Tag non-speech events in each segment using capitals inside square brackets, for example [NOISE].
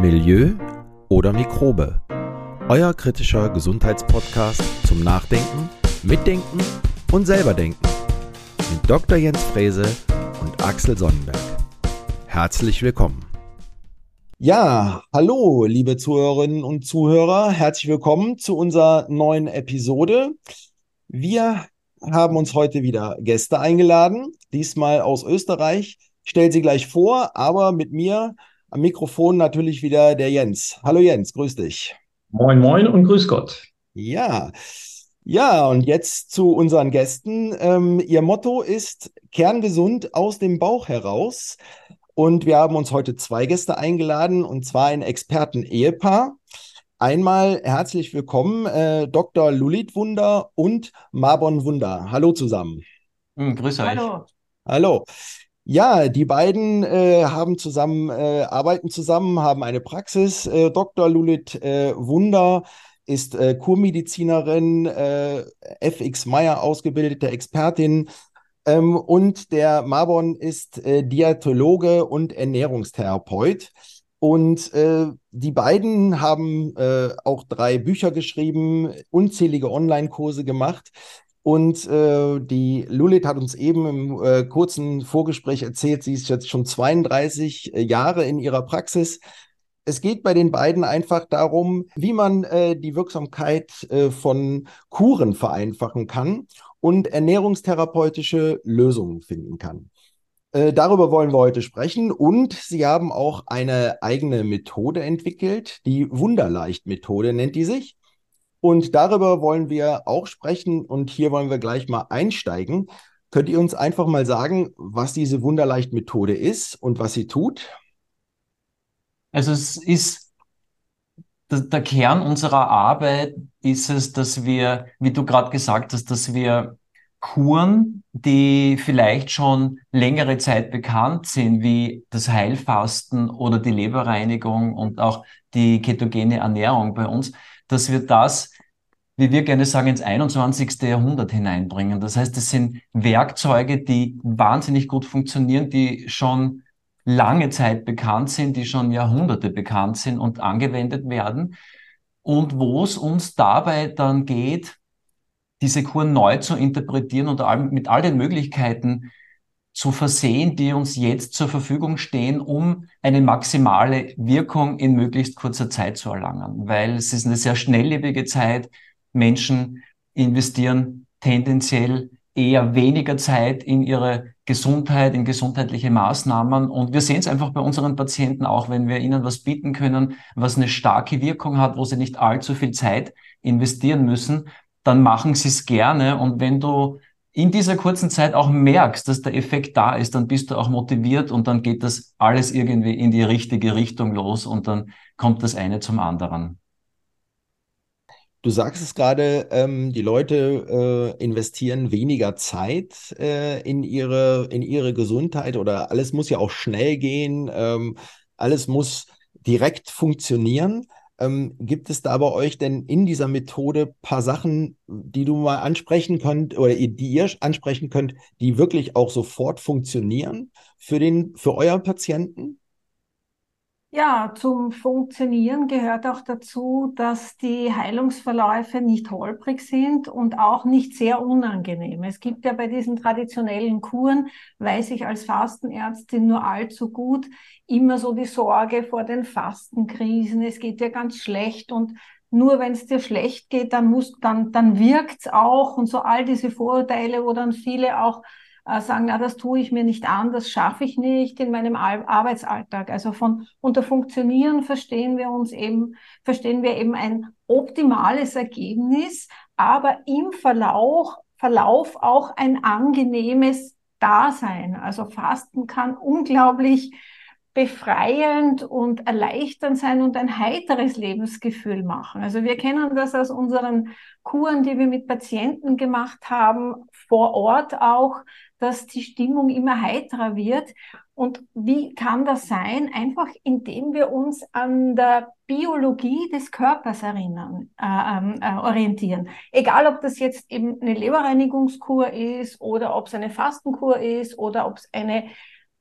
Milieu oder Mikrobe. Euer kritischer Gesundheitspodcast zum Nachdenken, Mitdenken und selberdenken. Mit Dr. Jens Frese und Axel Sonnenberg. Herzlich willkommen. Ja, hallo, liebe Zuhörerinnen und Zuhörer. Herzlich willkommen zu unserer neuen Episode. Wir haben uns heute wieder Gäste eingeladen, diesmal aus Österreich. Ich stelle sie gleich vor, aber mit mir am Mikrofon natürlich wieder der Jens. Hallo Jens, grüß dich. Moin, moin und grüß Gott. Ja, ja, und jetzt zu unseren Gästen. Ähm, ihr Motto ist kerngesund aus dem Bauch heraus. Und wir haben uns heute zwei Gäste eingeladen, und zwar ein Experten-Ehepaar. Einmal herzlich willkommen, äh, Dr. Lulit Wunder und Marbon Wunder. Hallo zusammen. Hm, grüß euch. Hallo. Hallo. Ja, die beiden äh, haben zusammen, äh, arbeiten zusammen, haben eine Praxis. Äh, Dr. Lulit äh, Wunder ist äh, Kurmedizinerin, äh, FX Meyer ausgebildete Expertin. Ähm, und der Marbon ist Diätologe und Ernährungstherapeut. Und die beiden haben auch drei Bücher geschrieben, unzählige Online-Kurse gemacht. Und äh, die Lulit hat uns eben im äh, kurzen Vorgespräch erzählt, sie ist jetzt schon 32 äh, Jahre in ihrer Praxis. Es geht bei den beiden einfach darum, wie man äh, die Wirksamkeit äh, von Kuren vereinfachen kann und ernährungstherapeutische Lösungen finden kann. Äh, darüber wollen wir heute sprechen und sie haben auch eine eigene Methode entwickelt, die Wunderleicht-Methode nennt die sich. Und darüber wollen wir auch sprechen und hier wollen wir gleich mal einsteigen. Könnt ihr uns einfach mal sagen, was diese Wunderleicht-Methode ist und was sie tut? Also es ist der Kern unserer Arbeit ist es, dass wir, wie du gerade gesagt hast, dass wir Kuren, die vielleicht schon längere Zeit bekannt sind, wie das Heilfasten oder die Leberreinigung und auch die ketogene Ernährung bei uns, dass wir das, wie wir gerne sagen, ins 21. Jahrhundert hineinbringen. Das heißt, es sind Werkzeuge, die wahnsinnig gut funktionieren, die schon lange Zeit bekannt sind, die schon Jahrhunderte bekannt sind und angewendet werden. Und wo es uns dabei dann geht, diese Kur neu zu interpretieren und mit all den Möglichkeiten zu versehen, die uns jetzt zur Verfügung stehen, um eine maximale Wirkung in möglichst kurzer Zeit zu erlangen. Weil es ist eine sehr schnelllebige Zeit. Menschen investieren tendenziell eher weniger Zeit in ihre Gesundheit, in gesundheitliche Maßnahmen. Und wir sehen es einfach bei unseren Patienten auch, wenn wir ihnen was bieten können, was eine starke Wirkung hat, wo sie nicht allzu viel Zeit investieren müssen, dann machen sie es gerne. Und wenn du in dieser kurzen Zeit auch merkst, dass der Effekt da ist, dann bist du auch motiviert und dann geht das alles irgendwie in die richtige Richtung los und dann kommt das eine zum anderen. Du sagst es gerade, ähm, die Leute äh, investieren weniger Zeit äh, in ihre, in ihre Gesundheit oder alles muss ja auch schnell gehen, ähm, alles muss direkt funktionieren. Ähm, gibt es da bei euch denn in dieser Methode paar Sachen, die du mal ansprechen könnt oder die ihr ansprechen könnt, die wirklich auch sofort funktionieren für den, für euer Patienten? Ja, zum Funktionieren gehört auch dazu, dass die Heilungsverläufe nicht holprig sind und auch nicht sehr unangenehm. Es gibt ja bei diesen traditionellen Kuren, weiß ich als Fastenärztin nur allzu gut, immer so die Sorge vor den Fastenkrisen. Es geht dir ganz schlecht und nur wenn es dir schlecht geht, dann muss, dann, dann wirkt's auch und so all diese Vorurteile, wo dann viele auch sagen, na, das tue ich mir nicht an, das schaffe ich nicht in meinem Arbeitsalltag. Also von unter Funktionieren verstehen wir uns eben, verstehen wir eben ein optimales Ergebnis, aber im Verlauf, Verlauf auch ein angenehmes Dasein. Also Fasten kann unglaublich befreiend und erleichternd sein und ein heiteres Lebensgefühl machen. Also wir kennen das aus unseren Kuren, die wir mit Patienten gemacht haben, vor Ort auch, dass die Stimmung immer heiterer wird. Und wie kann das sein? Einfach indem wir uns an der Biologie des Körpers erinnern, äh, ähm, äh, orientieren. Egal, ob das jetzt eben eine Leberreinigungskur ist oder ob es eine Fastenkur ist oder ob es eine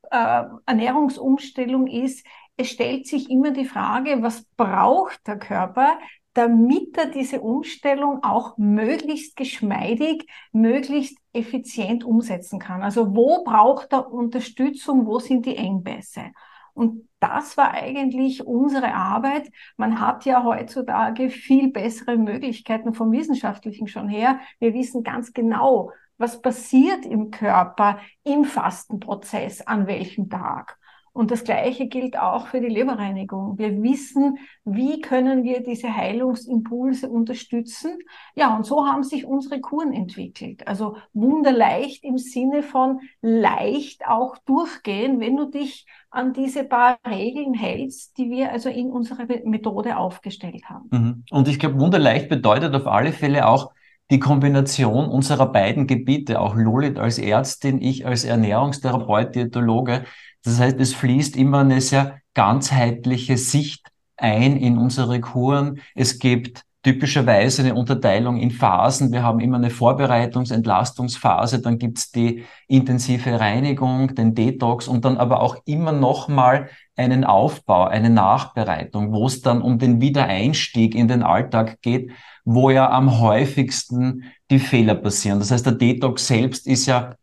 äh, Ernährungsumstellung ist, es stellt sich immer die Frage, was braucht der Körper, damit er diese Umstellung auch möglichst geschmeidig, möglichst effizient umsetzen kann. Also wo braucht er Unterstützung, wo sind die Engpässe? Und das war eigentlich unsere Arbeit. Man hat ja heutzutage viel bessere Möglichkeiten vom Wissenschaftlichen schon her. Wir wissen ganz genau, was passiert im Körper im Fastenprozess, an welchem Tag. Und das Gleiche gilt auch für die Leberreinigung. Wir wissen, wie können wir diese Heilungsimpulse unterstützen. Ja, und so haben sich unsere Kuren entwickelt. Also wunderleicht im Sinne von leicht auch durchgehen, wenn du dich an diese paar Regeln hältst, die wir also in unserer Methode aufgestellt haben. Mhm. Und ich glaube, wunderleicht bedeutet auf alle Fälle auch, die Kombination unserer beiden Gebiete, auch Lulit als Ärztin, ich als Ernährungstherapeut, Diätologe, das heißt, es fließt immer eine sehr ganzheitliche Sicht ein in unsere Kuren. Es gibt typischerweise eine Unterteilung in Phasen. Wir haben immer eine Vorbereitungs-, Entlastungsphase, dann gibt's die intensive Reinigung, den Detox und dann aber auch immer nochmal einen Aufbau, eine Nachbereitung, wo es dann um den Wiedereinstieg in den Alltag geht, wo ja am häufigsten die Fehler passieren. Das heißt, der Detox selbst ist ja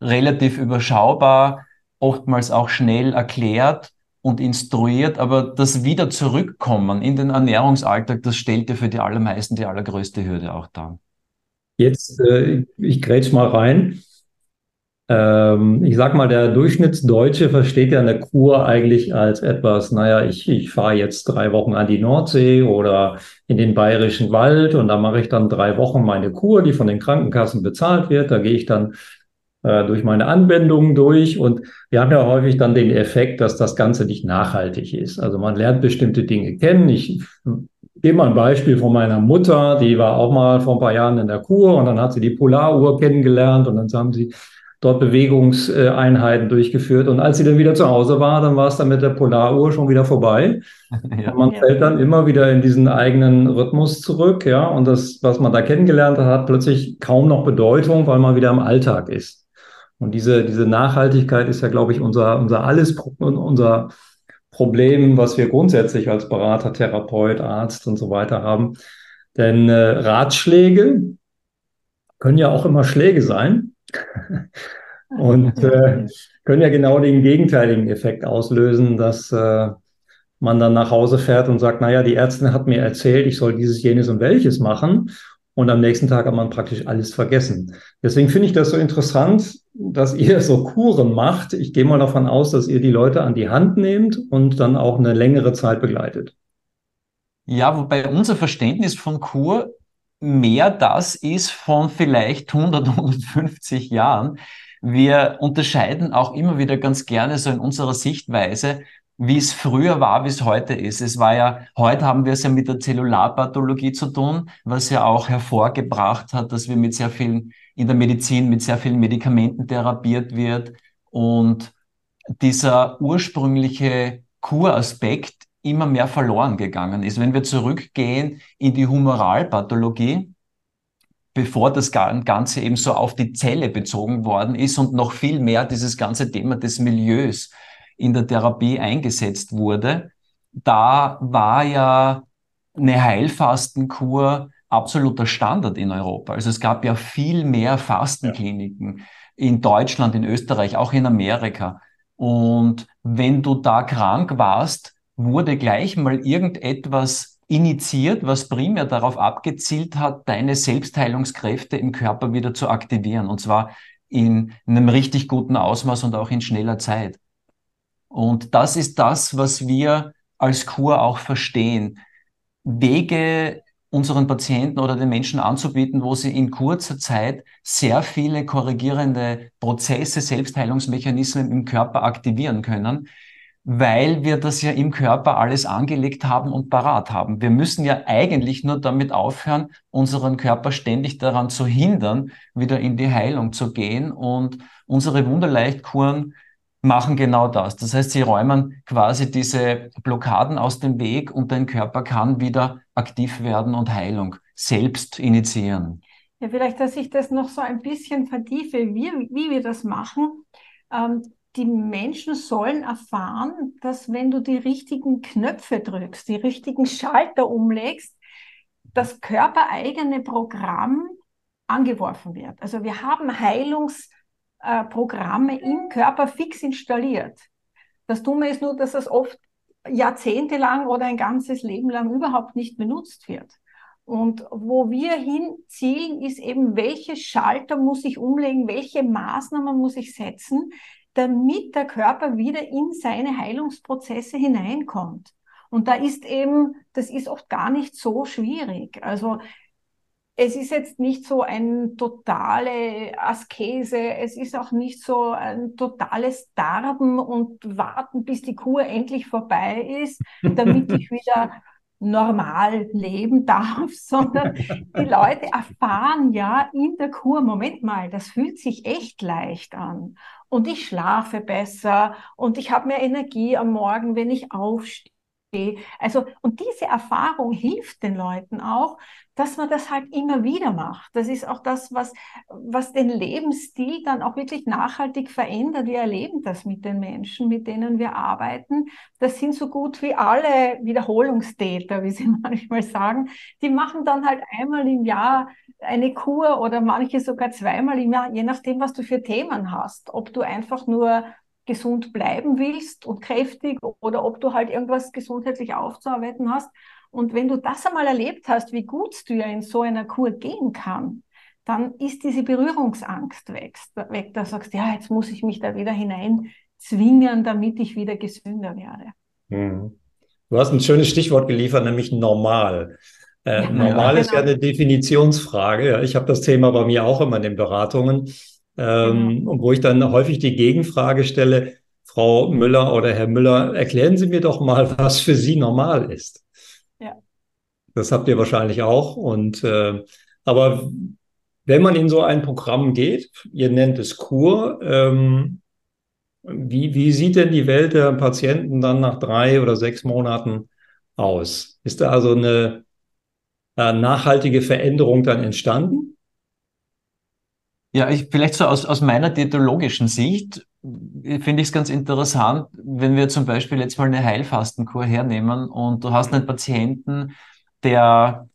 relativ überschaubar oftmals auch schnell erklärt und instruiert, aber das wieder zurückkommen in den Ernährungsalltag, das stellt ja für die allermeisten die allergrößte Hürde auch dar. Jetzt, äh, ich grätsch mal rein. Ähm, ich sag mal, der Durchschnittsdeutsche versteht ja eine Kur eigentlich als etwas, naja, ich, ich fahre jetzt drei Wochen an die Nordsee oder in den bayerischen Wald und da mache ich dann drei Wochen meine Kur, die von den Krankenkassen bezahlt wird. Da gehe ich dann äh, durch meine Anwendungen durch. Und wir haben ja häufig dann den Effekt, dass das Ganze nicht nachhaltig ist. Also man lernt bestimmte Dinge kennen. Ich gebe mal ein Beispiel von meiner Mutter, die war auch mal vor ein paar Jahren in der Kur und dann hat sie die Polaruhr kennengelernt und dann haben sie dort Bewegungseinheiten durchgeführt. Und als sie dann wieder zu Hause war, dann war es dann mit der Polaruhr schon wieder vorbei. [LAUGHS] Ja. Man fällt dann immer wieder in diesen eigenen Rhythmus zurück, ja. Und das, was man da kennengelernt hat, hat plötzlich kaum noch Bedeutung, weil man wieder im Alltag ist. Und diese, diese Nachhaltigkeit ist ja, glaube ich, unser, unser alles, unser Problem, was wir grundsätzlich als Berater, Therapeut, Arzt und so weiter haben. Denn äh, Ratschläge können ja auch immer Schläge sein [LAUGHS] und äh, können ja genau den gegenteiligen Effekt auslösen, dass äh, man dann nach Hause fährt und sagt, naja, die Ärztin hat mir erzählt, ich soll dieses, jenes und welches machen und am nächsten Tag hat man praktisch alles vergessen. Deswegen finde ich das so interessant, dass ihr so Kuren macht. Ich gehe mal davon aus, dass ihr die Leute an die Hand nehmt und dann auch eine längere Zeit begleitet. Ja, wobei unser Verständnis von Kur mehr das ist von vielleicht 100, 150 Jahren. Wir unterscheiden auch immer wieder ganz gerne so in unserer Sichtweise wie es früher war, wie es heute ist. Es war ja, heute haben wir es ja mit der Zellularpathologie zu tun, was ja auch hervorgebracht hat, dass wir mit sehr vielen, in der Medizin mit sehr vielen Medikamenten therapiert wird und dieser ursprüngliche Kuraspekt immer mehr verloren gegangen ist. Wenn wir zurückgehen in die Humoralpathologie, bevor das Ganze eben so auf die Zelle bezogen worden ist und noch viel mehr dieses ganze Thema des Milieus in der Therapie eingesetzt wurde, da war ja eine Heilfastenkur absoluter Standard in Europa. Also es gab ja viel mehr Fastenkliniken ja. in Deutschland, in Österreich, auch in Amerika. Und wenn du da krank warst, wurde gleich mal irgendetwas initiiert, was primär darauf abgezielt hat, deine Selbstheilungskräfte im Körper wieder zu aktivieren. Und zwar in einem richtig guten Ausmaß und auch in schneller Zeit. Und das ist das, was wir als Kur auch verstehen. Wege unseren Patienten oder den Menschen anzubieten, wo sie in kurzer Zeit sehr viele korrigierende Prozesse, Selbstheilungsmechanismen im Körper aktivieren können, weil wir das ja im Körper alles angelegt haben und parat haben. Wir müssen ja eigentlich nur damit aufhören, unseren Körper ständig daran zu hindern, wieder in die Heilung zu gehen und unsere Wunderleichtkuren machen genau das. Das heißt, sie räumen quasi diese Blockaden aus dem Weg und dein Körper kann wieder aktiv werden und Heilung selbst initiieren. Ja, vielleicht, dass ich das noch so ein bisschen vertiefe, wie, wie wir das machen. Ähm, die Menschen sollen erfahren, dass wenn du die richtigen Knöpfe drückst, die richtigen Schalter umlegst, das körpereigene Programm angeworfen wird. Also wir haben Heilungsprogramme im Körper fix installiert. Das Dumme ist nur, dass das oft jahrzehntelang oder ein ganzes Leben lang überhaupt nicht benutzt wird. Und wo wir hinzielen, ist eben, welche Schalter muss ich umlegen, welche Maßnahmen muss ich setzen, damit der Körper wieder in seine Heilungsprozesse hineinkommt. Und da ist eben, das ist oft gar nicht so schwierig. Also es ist jetzt nicht so eine totale Askese, es ist auch nicht so ein totales Darben und warten, bis die Kur endlich vorbei ist, damit ich [LAUGHS] wieder normal leben darf, [LAUGHS] sondern die Leute erfahren ja in der Kur, Moment mal, das fühlt sich echt leicht an. Und ich schlafe besser und ich habe mehr Energie am Morgen, wenn ich aufstehe also, und diese Erfahrung hilft den Leuten auch, dass man das halt immer wieder macht. Das ist auch das, was, was den Lebensstil dann auch wirklich nachhaltig verändert. Wir erleben das mit den Menschen, mit denen wir arbeiten. Das sind so gut wie alle Wiederholungstäter, wie sie [LAUGHS] manchmal sagen. Die machen dann halt einmal im Jahr eine Kur oder manche sogar zweimal im Jahr, je nachdem, was du für Themen hast. Ob du einfach nur gesund bleiben willst und kräftig oder ob du halt irgendwas gesundheitlich aufzuarbeiten hast. Und wenn du das einmal erlebt hast, wie gut du ja in so einer Kur gehen kann, dann ist diese Berührungsangst weg. weg. Da sagst du, ja, jetzt muss ich mich da wieder hinein zwingen, damit ich wieder gesünder werde. Hm. Du hast ein schönes Stichwort geliefert, nämlich normal. Äh, ja, normal ja, ist ja genau. eine Definitionsfrage. Ich habe das Thema bei mir auch immer in den Beratungen ähm, genau. wo ich dann häufig die Gegenfrage stelle, Frau Müller oder Herr Müller, erklären Sie mir doch mal, [LAUGHS] was für Sie normal ist. Ja. Das habt ihr wahrscheinlich auch. Und äh, aber wenn man in so ein Programm geht, ihr nennt es Kur, ähm, wie, wie sieht denn die Welt der Patienten dann nach drei oder sechs Monaten aus? Ist da also eine äh, nachhaltige Veränderung dann entstanden? Ja, ich, vielleicht so aus, aus meiner diätologischen Sicht finde ich es ganz interessant, wenn wir zum Beispiel jetzt mal eine Heilfastenkur hernehmen und du hast einen Patienten, der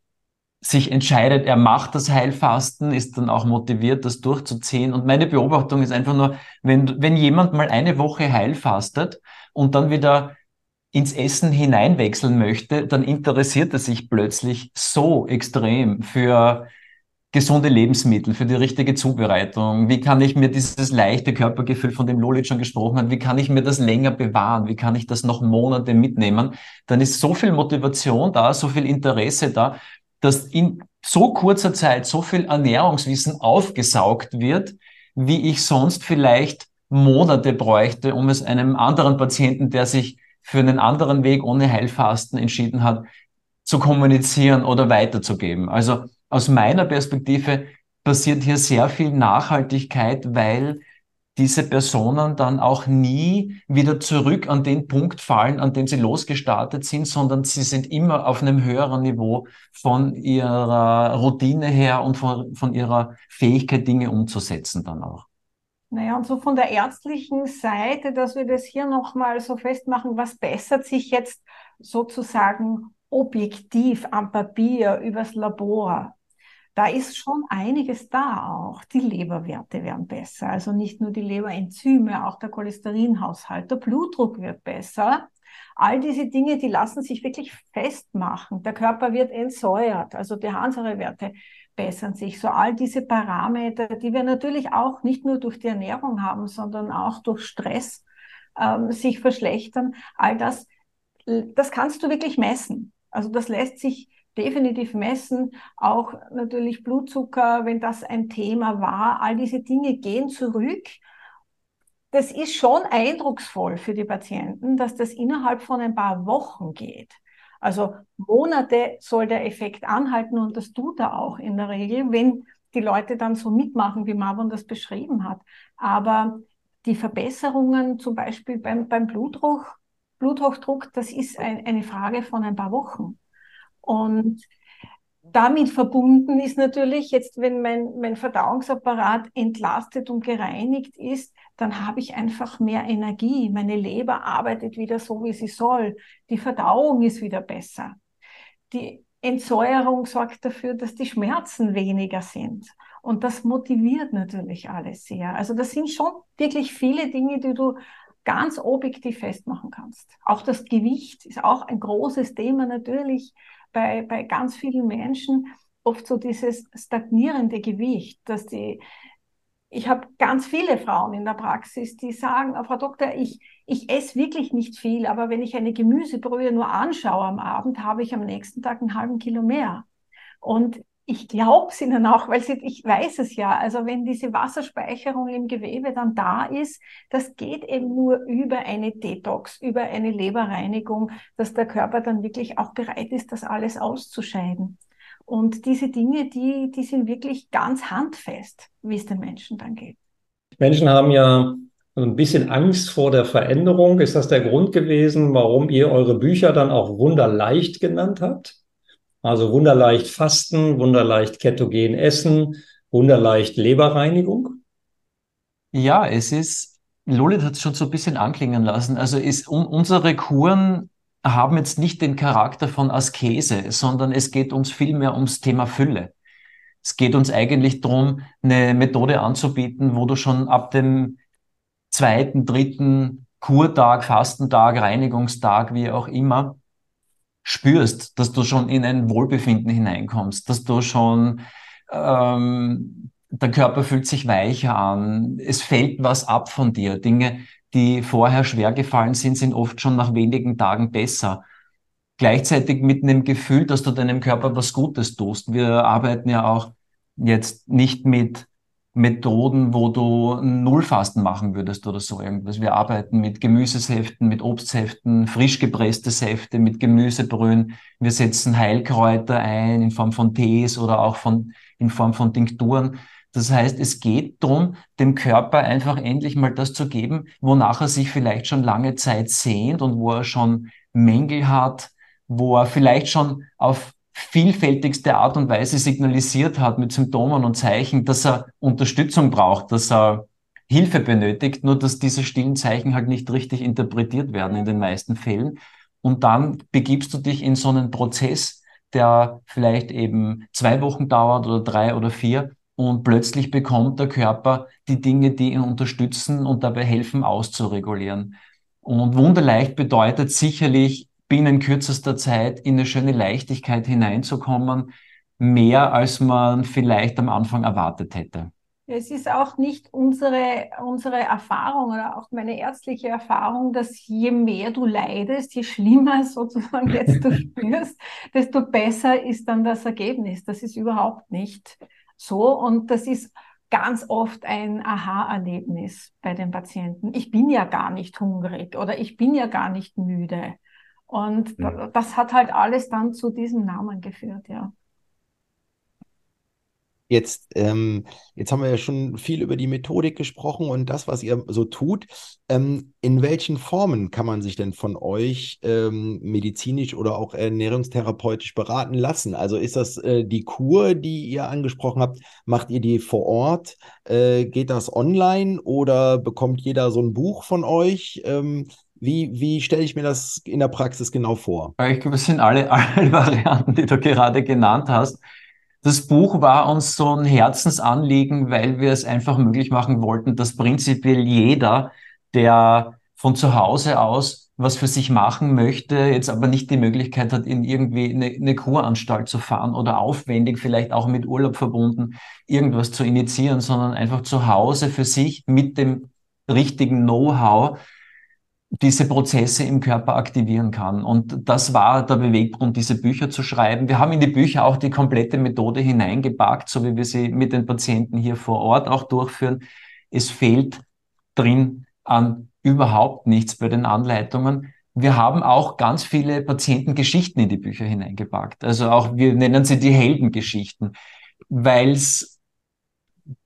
sich entscheidet, er macht das Heilfasten, ist dann auch motiviert, das durchzuziehen. Und meine Beobachtung ist einfach nur, wenn, wenn jemand mal eine Woche heilfastet und dann wieder ins Essen hineinwechseln möchte, dann interessiert er sich plötzlich so extrem für gesunde Lebensmittel, für die richtige Zubereitung? Wie kann ich mir dieses leichte Körpergefühl, von dem Lolit schon gesprochen hat, wie kann ich mir das länger bewahren? Wie kann ich das noch Monate mitnehmen? Dann ist so viel Motivation da, so viel Interesse da, dass in so kurzer Zeit so viel Ernährungswissen aufgesaugt wird, wie ich sonst vielleicht Monate bräuchte, um es einem anderen Patienten, der sich für einen anderen Weg ohne Heilfasten entschieden hat, zu kommunizieren oder weiterzugeben. Also aus meiner Perspektive passiert hier sehr viel Nachhaltigkeit, weil diese Personen dann auch nie wieder zurück an den Punkt fallen, an dem sie losgestartet sind, sondern sie sind immer auf einem höheren Niveau von ihrer Routine her und von, von ihrer Fähigkeit, Dinge umzusetzen dann auch. Naja, und so von der ärztlichen Seite, dass wir das hier nochmal so festmachen, was bessert sich jetzt sozusagen objektiv am Papier übers Labor? Da ist schon einiges da auch. Die Leberwerte werden besser. Also nicht nur die Leberenzyme, auch der Cholesterinhaushalt, der Blutdruck wird besser. All diese Dinge, die lassen sich wirklich festmachen. Der Körper wird entsäuert, also die Harnsäurewerte bessern sich. So all diese Parameter, die wir natürlich auch nicht nur durch die Ernährung haben, sondern auch durch Stress ähm, sich verschlechtern. All das, das kannst du wirklich messen. Also das lässt sich definitiv messen. Auch natürlich Blutzucker, wenn das ein Thema war. All diese Dinge gehen zurück. Das ist schon eindrucksvoll für die Patienten, dass das innerhalb von ein paar Wochen geht. Also Monate soll der Effekt anhalten und das tut er auch in der Regel, wenn die Leute dann so mitmachen, wie Marvon das beschrieben hat. Aber die Verbesserungen zum Beispiel beim, beim Blutdruck, Bluthochdruck, das ist ein, eine Frage von ein paar Wochen. Und damit verbunden ist natürlich jetzt, wenn mein, mein Verdauungsapparat entlastet und gereinigt ist, dann habe ich einfach mehr Energie. Meine Leber arbeitet wieder so, wie sie soll. Die Verdauung ist wieder besser. Die Entsäuerung sorgt dafür, dass die Schmerzen weniger sind. Und das motiviert natürlich alles sehr. Also das sind schon wirklich viele Dinge, die du ganz objektiv festmachen kannst. Auch das Gewicht ist auch ein großes Thema natürlich bei, bei ganz vielen Menschen. Oft so dieses stagnierende Gewicht, dass die, ich habe ganz viele Frauen in der Praxis, die sagen, Frau Doktor, ich, ich esse wirklich nicht viel, aber wenn ich eine Gemüsebrühe nur anschaue am Abend, habe ich am nächsten Tag einen halben Kilo mehr. Und ich glaube es ihnen auch, weil sie, ich weiß es ja. Also wenn diese Wasserspeicherung im Gewebe dann da ist, das geht eben nur über eine Detox, über eine Leberreinigung, dass der Körper dann wirklich auch bereit ist, das alles auszuscheiden. Und diese Dinge, die, die sind wirklich ganz handfest, wie es den Menschen dann geht. Menschen haben ja ein bisschen Angst vor der Veränderung. Ist das der Grund gewesen, warum ihr eure Bücher dann auch wunderleicht genannt habt? Also wunderleicht Fasten, wunderleicht ketogen Essen, wunderleicht Leberreinigung? Ja, es ist, Lolit hat es schon so ein bisschen anklingen lassen. Also ist, un, unsere Kuren haben jetzt nicht den Charakter von Askese, sondern es geht uns vielmehr ums Thema Fülle. Es geht uns eigentlich darum, eine Methode anzubieten, wo du schon ab dem zweiten, dritten Kurtag, Fastentag, Reinigungstag, wie auch immer, spürst, dass du schon in ein Wohlbefinden hineinkommst, dass du schon ähm, der Körper fühlt sich weicher an, es fällt was ab von dir. Dinge, die vorher schwer gefallen sind, sind oft schon nach wenigen Tagen besser. Gleichzeitig mit einem Gefühl, dass du deinem Körper was Gutes tust. Wir arbeiten ja auch jetzt nicht mit Methoden, wo du Nullfasten machen würdest oder so irgendwas. Wir arbeiten mit Gemüsesäften, mit Obstsäften, frisch gepresste Säfte, mit Gemüsebrühen. Wir setzen Heilkräuter ein in Form von Tees oder auch von, in Form von Tinkturen. Das heißt, es geht darum, dem Körper einfach endlich mal das zu geben, wonach er sich vielleicht schon lange Zeit sehnt und wo er schon Mängel hat, wo er vielleicht schon auf vielfältigste Art und Weise signalisiert hat mit Symptomen und Zeichen, dass er Unterstützung braucht, dass er Hilfe benötigt, nur dass diese stillen Zeichen halt nicht richtig interpretiert werden in den meisten Fällen. Und dann begibst du dich in so einen Prozess, der vielleicht eben zwei Wochen dauert oder drei oder vier und plötzlich bekommt der Körper die Dinge, die ihn unterstützen und dabei helfen, auszuregulieren. Und wunderleicht bedeutet sicherlich binnen kürzester Zeit in eine schöne Leichtigkeit hineinzukommen, mehr als man vielleicht am Anfang erwartet hätte. Es ist auch nicht unsere, unsere Erfahrung oder auch meine ärztliche Erfahrung, dass je mehr du leidest, je schlimmer [LAUGHS] sozusagen jetzt du [LAUGHS] spürst, desto besser ist dann das Ergebnis. Das ist überhaupt nicht so und das ist ganz oft ein Aha-Erlebnis bei den Patienten. Ich bin ja gar nicht hungrig oder ich bin ja gar nicht müde. Und ja. das hat halt alles dann zu diesem Namen geführt, ja. Jetzt, ähm, jetzt haben wir ja schon viel über die Methodik gesprochen und das, was ihr so tut. Ähm, in welchen Formen kann man sich denn von euch ähm, medizinisch oder auch ernährungstherapeutisch beraten lassen? Also ist das äh, die Kur, die ihr angesprochen habt? Macht ihr die vor Ort? Äh, geht das online oder bekommt jeder so ein Buch von euch? Wie, wie stelle ich mir das in der Praxis genau vor? Ich glaube, es sind alle, [LAUGHS] alle Varianten, die du gerade genannt hast. Das Buch war uns so ein Herzensanliegen, weil wir es einfach möglich machen wollten, dass prinzipiell jeder, der von zu Hause aus was für sich machen möchte, jetzt aber nicht die Möglichkeit hat, in irgendwie eine, eine Kuranstalt zu fahren oder aufwendig, vielleicht auch mit Urlaub verbunden, irgendwas zu initiieren, sondern einfach zu Hause für sich mit dem richtigen Know-how diese Prozesse im Körper aktivieren kann. Und das war der Beweggrund, diese Bücher zu schreiben. Wir haben in die Bücher auch die komplette Methode hineingepackt, so wie wir sie mit den Patienten hier vor Ort auch durchführen. Es fehlt drin an überhaupt nichts bei den Anleitungen. Wir haben auch ganz viele Patientengeschichten in die Bücher hineingepackt. Also auch, wir nennen sie die Heldengeschichten, weil es,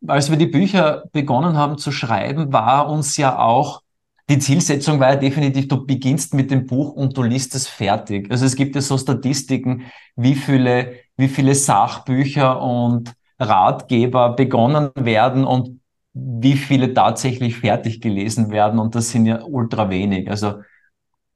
als wir die Bücher begonnen haben zu schreiben, war uns ja auch die Zielsetzung war ja definitiv, du beginnst mit dem Buch und du liest es fertig. Also es gibt ja so Statistiken, wie viele, wie viele Sachbücher und Ratgeber begonnen werden und wie viele tatsächlich fertig gelesen werden. Und das sind ja ultra wenig. Also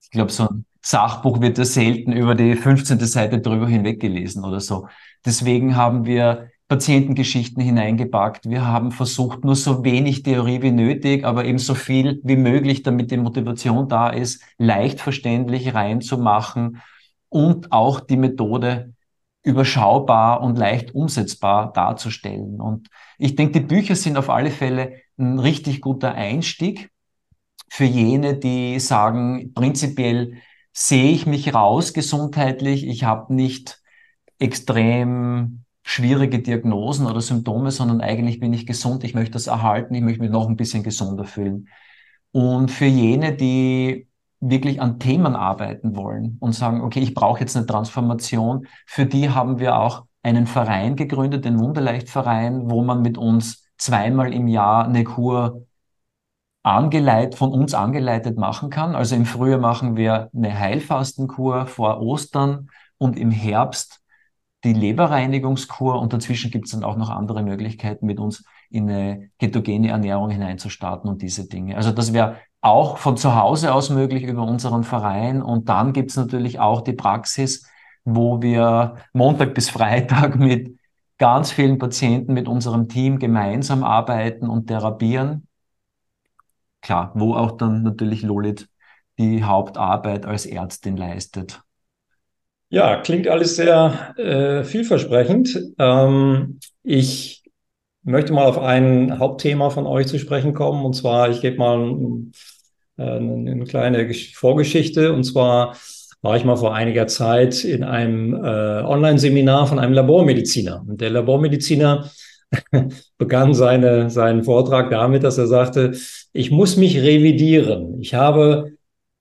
ich glaube, so ein Sachbuch wird ja selten über die 15. Seite drüber hinweg gelesen oder so. Deswegen haben wir Patientengeschichten hineingepackt. Wir haben versucht, nur so wenig Theorie wie nötig, aber eben so viel wie möglich, damit die Motivation da ist, leicht verständlich reinzumachen und auch die Methode überschaubar und leicht umsetzbar darzustellen. Und ich denke, die Bücher sind auf alle Fälle ein richtig guter Einstieg für jene, die sagen, prinzipiell sehe ich mich raus gesundheitlich, ich habe nicht extrem schwierige Diagnosen oder Symptome, sondern eigentlich bin ich gesund, ich möchte das erhalten, ich möchte mich noch ein bisschen gesunder fühlen. Und für jene, die wirklich an Themen arbeiten wollen und sagen, okay, ich brauche jetzt eine Transformation, für die haben wir auch einen Verein gegründet, den Wunderleichtverein, wo man mit uns zweimal im Jahr eine Kur angeleitet, von uns angeleitet machen kann. Also im Frühjahr machen wir eine Heilfastenkur vor Ostern und im Herbst die Leberreinigungskur und dazwischen gibt es dann auch noch andere Möglichkeiten, mit uns in eine ketogene Ernährung hineinzustarten und diese Dinge. Also das wäre auch von zu Hause aus möglich über unseren Verein und dann gibt es natürlich auch die Praxis, wo wir Montag bis Freitag mit ganz vielen Patienten mit unserem Team gemeinsam arbeiten und therapieren. Klar, wo auch dann natürlich Lolit die Hauptarbeit als Ärztin leistet. Ja, klingt alles sehr äh, vielversprechend. Ähm, ich möchte mal auf ein Hauptthema von euch zu sprechen kommen. Und zwar, ich gebe mal ein, äh, eine kleine Vorgeschichte. Und zwar war ich mal vor einiger Zeit in einem äh, Online-Seminar von einem Labormediziner. Und der Labormediziner [LAUGHS] begann seine, seinen Vortrag damit, dass er sagte, ich muss mich revidieren. Ich habe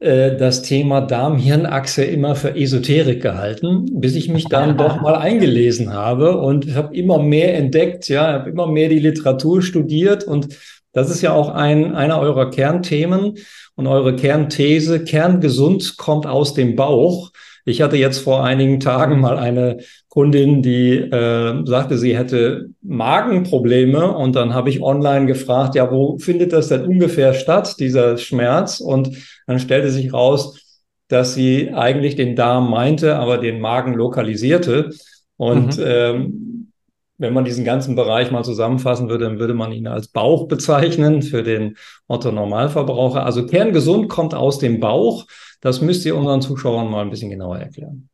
das Thema Darm-Hirn-Achse immer für Esoterik gehalten, bis ich mich dann doch [LAUGHS] mal eingelesen habe und habe immer mehr entdeckt, ja, habe immer mehr die Literatur studiert und das ist ja auch ein, einer eurer Kernthemen und eure Kernthese, kerngesund kommt aus dem Bauch. Ich hatte jetzt vor einigen Tagen mal eine Kundin, die äh, sagte, sie hätte Magenprobleme und dann habe ich online gefragt, ja, wo findet das denn ungefähr statt, dieser Schmerz? Und dann stellte sich raus, dass sie eigentlich den Darm meinte, aber den Magen lokalisierte. Und mhm. ähm, wenn man diesen ganzen Bereich mal zusammenfassen würde, dann würde man ihn als Bauch bezeichnen für den Otto Normalverbraucher. Also kerngesund kommt aus dem Bauch. Das müsst ihr unseren Zuschauern mal ein bisschen genauer erklären.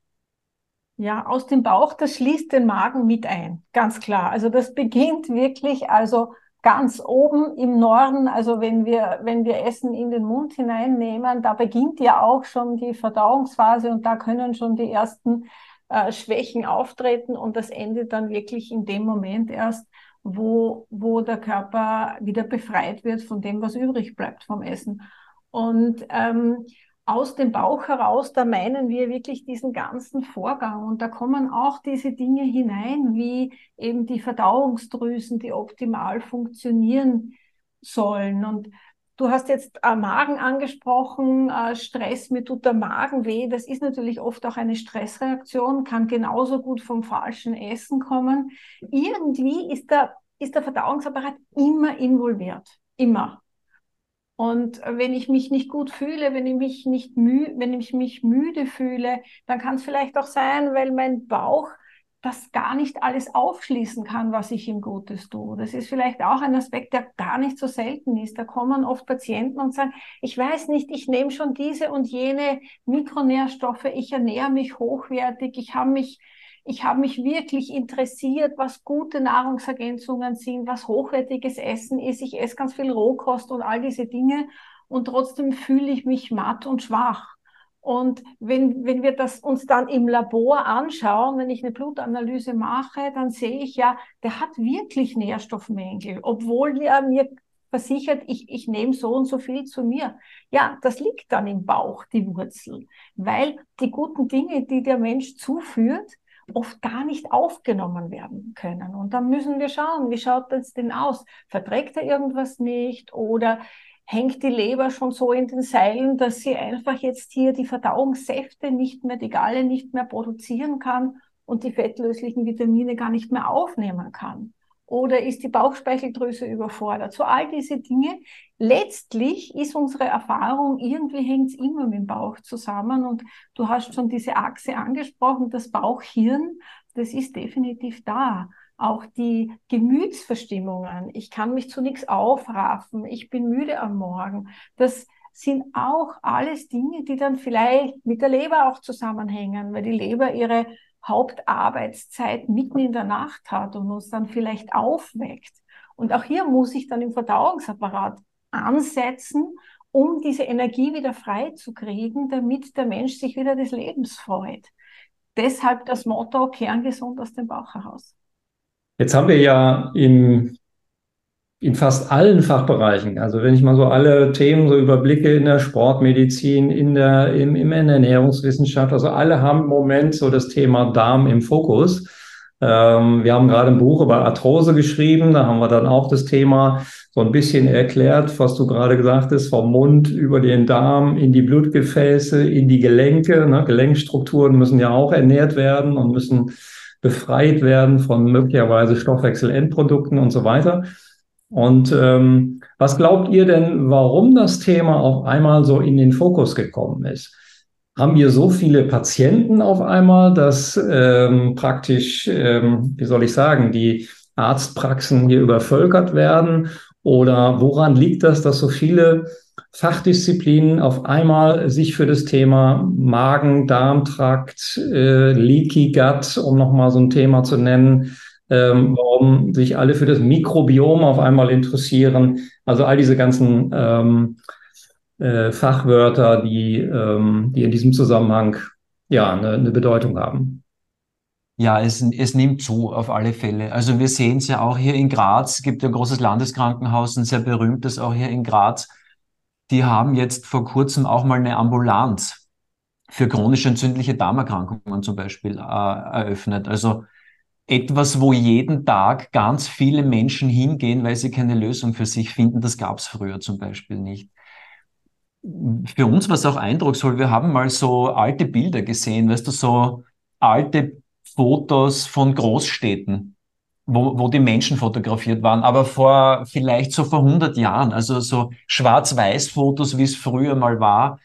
Ja, aus dem Bauch, das schließt den Magen mit ein, ganz klar. Also das beginnt wirklich, also ganz oben im Norden, also wenn wir, wenn wir Essen in den Mund hineinnehmen, da beginnt ja auch schon die Verdauungsphase und da können schon die ersten äh, Schwächen auftreten und das endet dann wirklich in dem Moment erst, wo, wo der Körper wieder befreit wird von dem, was übrig bleibt vom Essen. Und ähm, aus dem Bauch heraus, da meinen wir wirklich diesen ganzen Vorgang. Und da kommen auch diese Dinge hinein, wie eben die Verdauungsdrüsen, die optimal funktionieren sollen. Und du hast jetzt äh, Magen angesprochen, äh, Stress, mir tut der Magen weh. Das ist natürlich oft auch eine Stressreaktion, kann genauso gut vom falschen Essen kommen. Irgendwie ist der, ist der Verdauungsapparat immer involviert. Immer. Und wenn ich mich nicht gut fühle, wenn ich mich nicht mü wenn ich mich müde fühle, dann kann es vielleicht auch sein, weil mein Bauch das gar nicht alles aufschließen kann, was ich ihm Gutes tue. Das ist vielleicht auch ein Aspekt, der gar nicht so selten ist. Da kommen oft Patienten und sagen, ich weiß nicht, ich nehme schon diese und jene Mikronährstoffe, ich ernähre mich hochwertig, ich habe mich ich habe mich wirklich interessiert, was gute Nahrungsergänzungen sind, was hochwertiges Essen ist. Ich esse ganz viel Rohkost und all diese Dinge und trotzdem fühle ich mich matt und schwach. Und wenn, wenn wir das uns dann im Labor anschauen, wenn ich eine Blutanalyse mache, dann sehe ich ja, der hat wirklich Nährstoffmängel, obwohl er mir versichert, ich, ich nehme so und so viel zu mir. Ja, das liegt dann im Bauch, die Wurzel, weil die guten Dinge, die der Mensch zuführt, oft gar nicht aufgenommen werden können. Und dann müssen wir schauen, wie schaut das denn aus? Verträgt er irgendwas nicht oder hängt die Leber schon so in den Seilen, dass sie einfach jetzt hier die Verdauungssäfte nicht mehr, die Galle nicht mehr produzieren kann und die fettlöslichen Vitamine gar nicht mehr aufnehmen kann? Oder ist die Bauchspeicheldrüse überfordert? So all diese Dinge. Letztlich ist unsere Erfahrung, irgendwie hängt es immer mit dem Bauch zusammen. Und du hast schon diese Achse angesprochen, das Bauchhirn, das ist definitiv da. Auch die Gemütsverstimmungen. Ich kann mich zu nichts aufraffen. Ich bin müde am Morgen. Das sind auch alles Dinge, die dann vielleicht mit der Leber auch zusammenhängen, weil die Leber ihre Hauptarbeitszeit mitten in der Nacht hat und uns dann vielleicht aufweckt. Und auch hier muss ich dann im Verdauungsapparat ansetzen, um diese Energie wieder frei zu kriegen, damit der Mensch sich wieder des Lebens freut. Deshalb das Motto, kerngesund aus dem Bauch heraus. Jetzt haben wir ja im in fast allen Fachbereichen. Also wenn ich mal so alle Themen so überblicke in der Sportmedizin, in der, im, in der Ernährungswissenschaft, also alle haben im Moment so das Thema Darm im Fokus. Ähm, wir haben gerade ein Buch über Arthrose geschrieben, da haben wir dann auch das Thema so ein bisschen erklärt, was du gerade gesagt hast, vom Mund über den Darm in die Blutgefäße, in die Gelenke. Ne? Gelenkstrukturen müssen ja auch ernährt werden und müssen befreit werden von möglicherweise Stoffwechselendprodukten und so weiter. Und ähm, was glaubt ihr denn, warum das Thema auf einmal so in den Fokus gekommen ist? Haben wir so viele Patienten auf einmal, dass ähm, praktisch, ähm, wie soll ich sagen, die Arztpraxen hier übervölkert werden? Oder woran liegt das, dass so viele Fachdisziplinen auf einmal sich für das Thema Magen, Darmtrakt, äh, Leaky Gut, um nochmal so ein Thema zu nennen, ähm, warum sich alle für das Mikrobiom auf einmal interessieren. Also all diese ganzen ähm, äh, Fachwörter, die, ähm, die in diesem Zusammenhang ja eine, eine Bedeutung haben. Ja, es, es nimmt zu, auf alle Fälle. Also wir sehen es ja auch hier in Graz, es gibt ein großes Landeskrankenhaus, ein sehr berühmtes auch hier in Graz. Die haben jetzt vor kurzem auch mal eine Ambulanz für chronisch entzündliche Darmerkrankungen zum Beispiel äh, eröffnet. Also etwas, wo jeden Tag ganz viele Menschen hingehen, weil sie keine Lösung für sich finden. Das gab es früher zum Beispiel nicht. Für uns war es auch eindrucksvoll. Wir haben mal so alte Bilder gesehen, weißt du, so alte Fotos von Großstädten, wo, wo die Menschen fotografiert waren, aber vor vielleicht so vor 100 Jahren, also so Schwarz-Weiß-Fotos, wie es früher mal war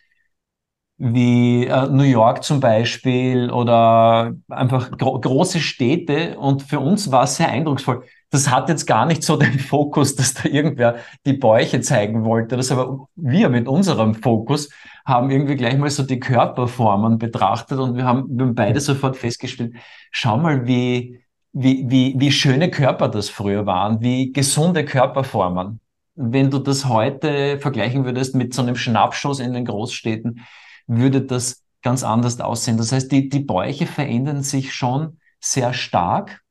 wie äh, New York zum Beispiel oder einfach gro große Städte. Und für uns war es sehr eindrucksvoll. Das hat jetzt gar nicht so den Fokus, dass da irgendwer die Bäuche zeigen wollte. Das aber wir mit unserem Fokus haben irgendwie gleich mal so die Körperformen betrachtet und wir haben, wir haben beide sofort festgestellt, schau mal, wie, wie, wie, wie schöne Körper das früher waren, wie gesunde Körperformen. Wenn du das heute vergleichen würdest mit so einem Schnappschuss in den Großstädten, würde das ganz anders aussehen. Das heißt, die, die Bäuche verändern sich schon sehr stark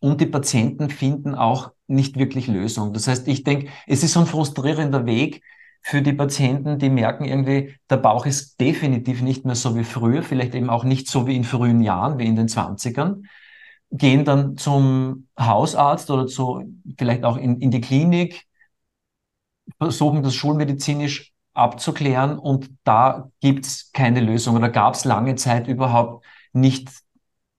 und die Patienten finden auch nicht wirklich Lösung. Das heißt, ich denke, es ist so ein frustrierender Weg für die Patienten, die merken irgendwie, der Bauch ist definitiv nicht mehr so wie früher, vielleicht eben auch nicht so wie in frühen Jahren, wie in den 20ern, gehen dann zum Hausarzt oder zu, vielleicht auch in, in die Klinik, versuchen das schulmedizinisch abzuklären und da gibt es keine Lösung oder gab es lange Zeit überhaupt nicht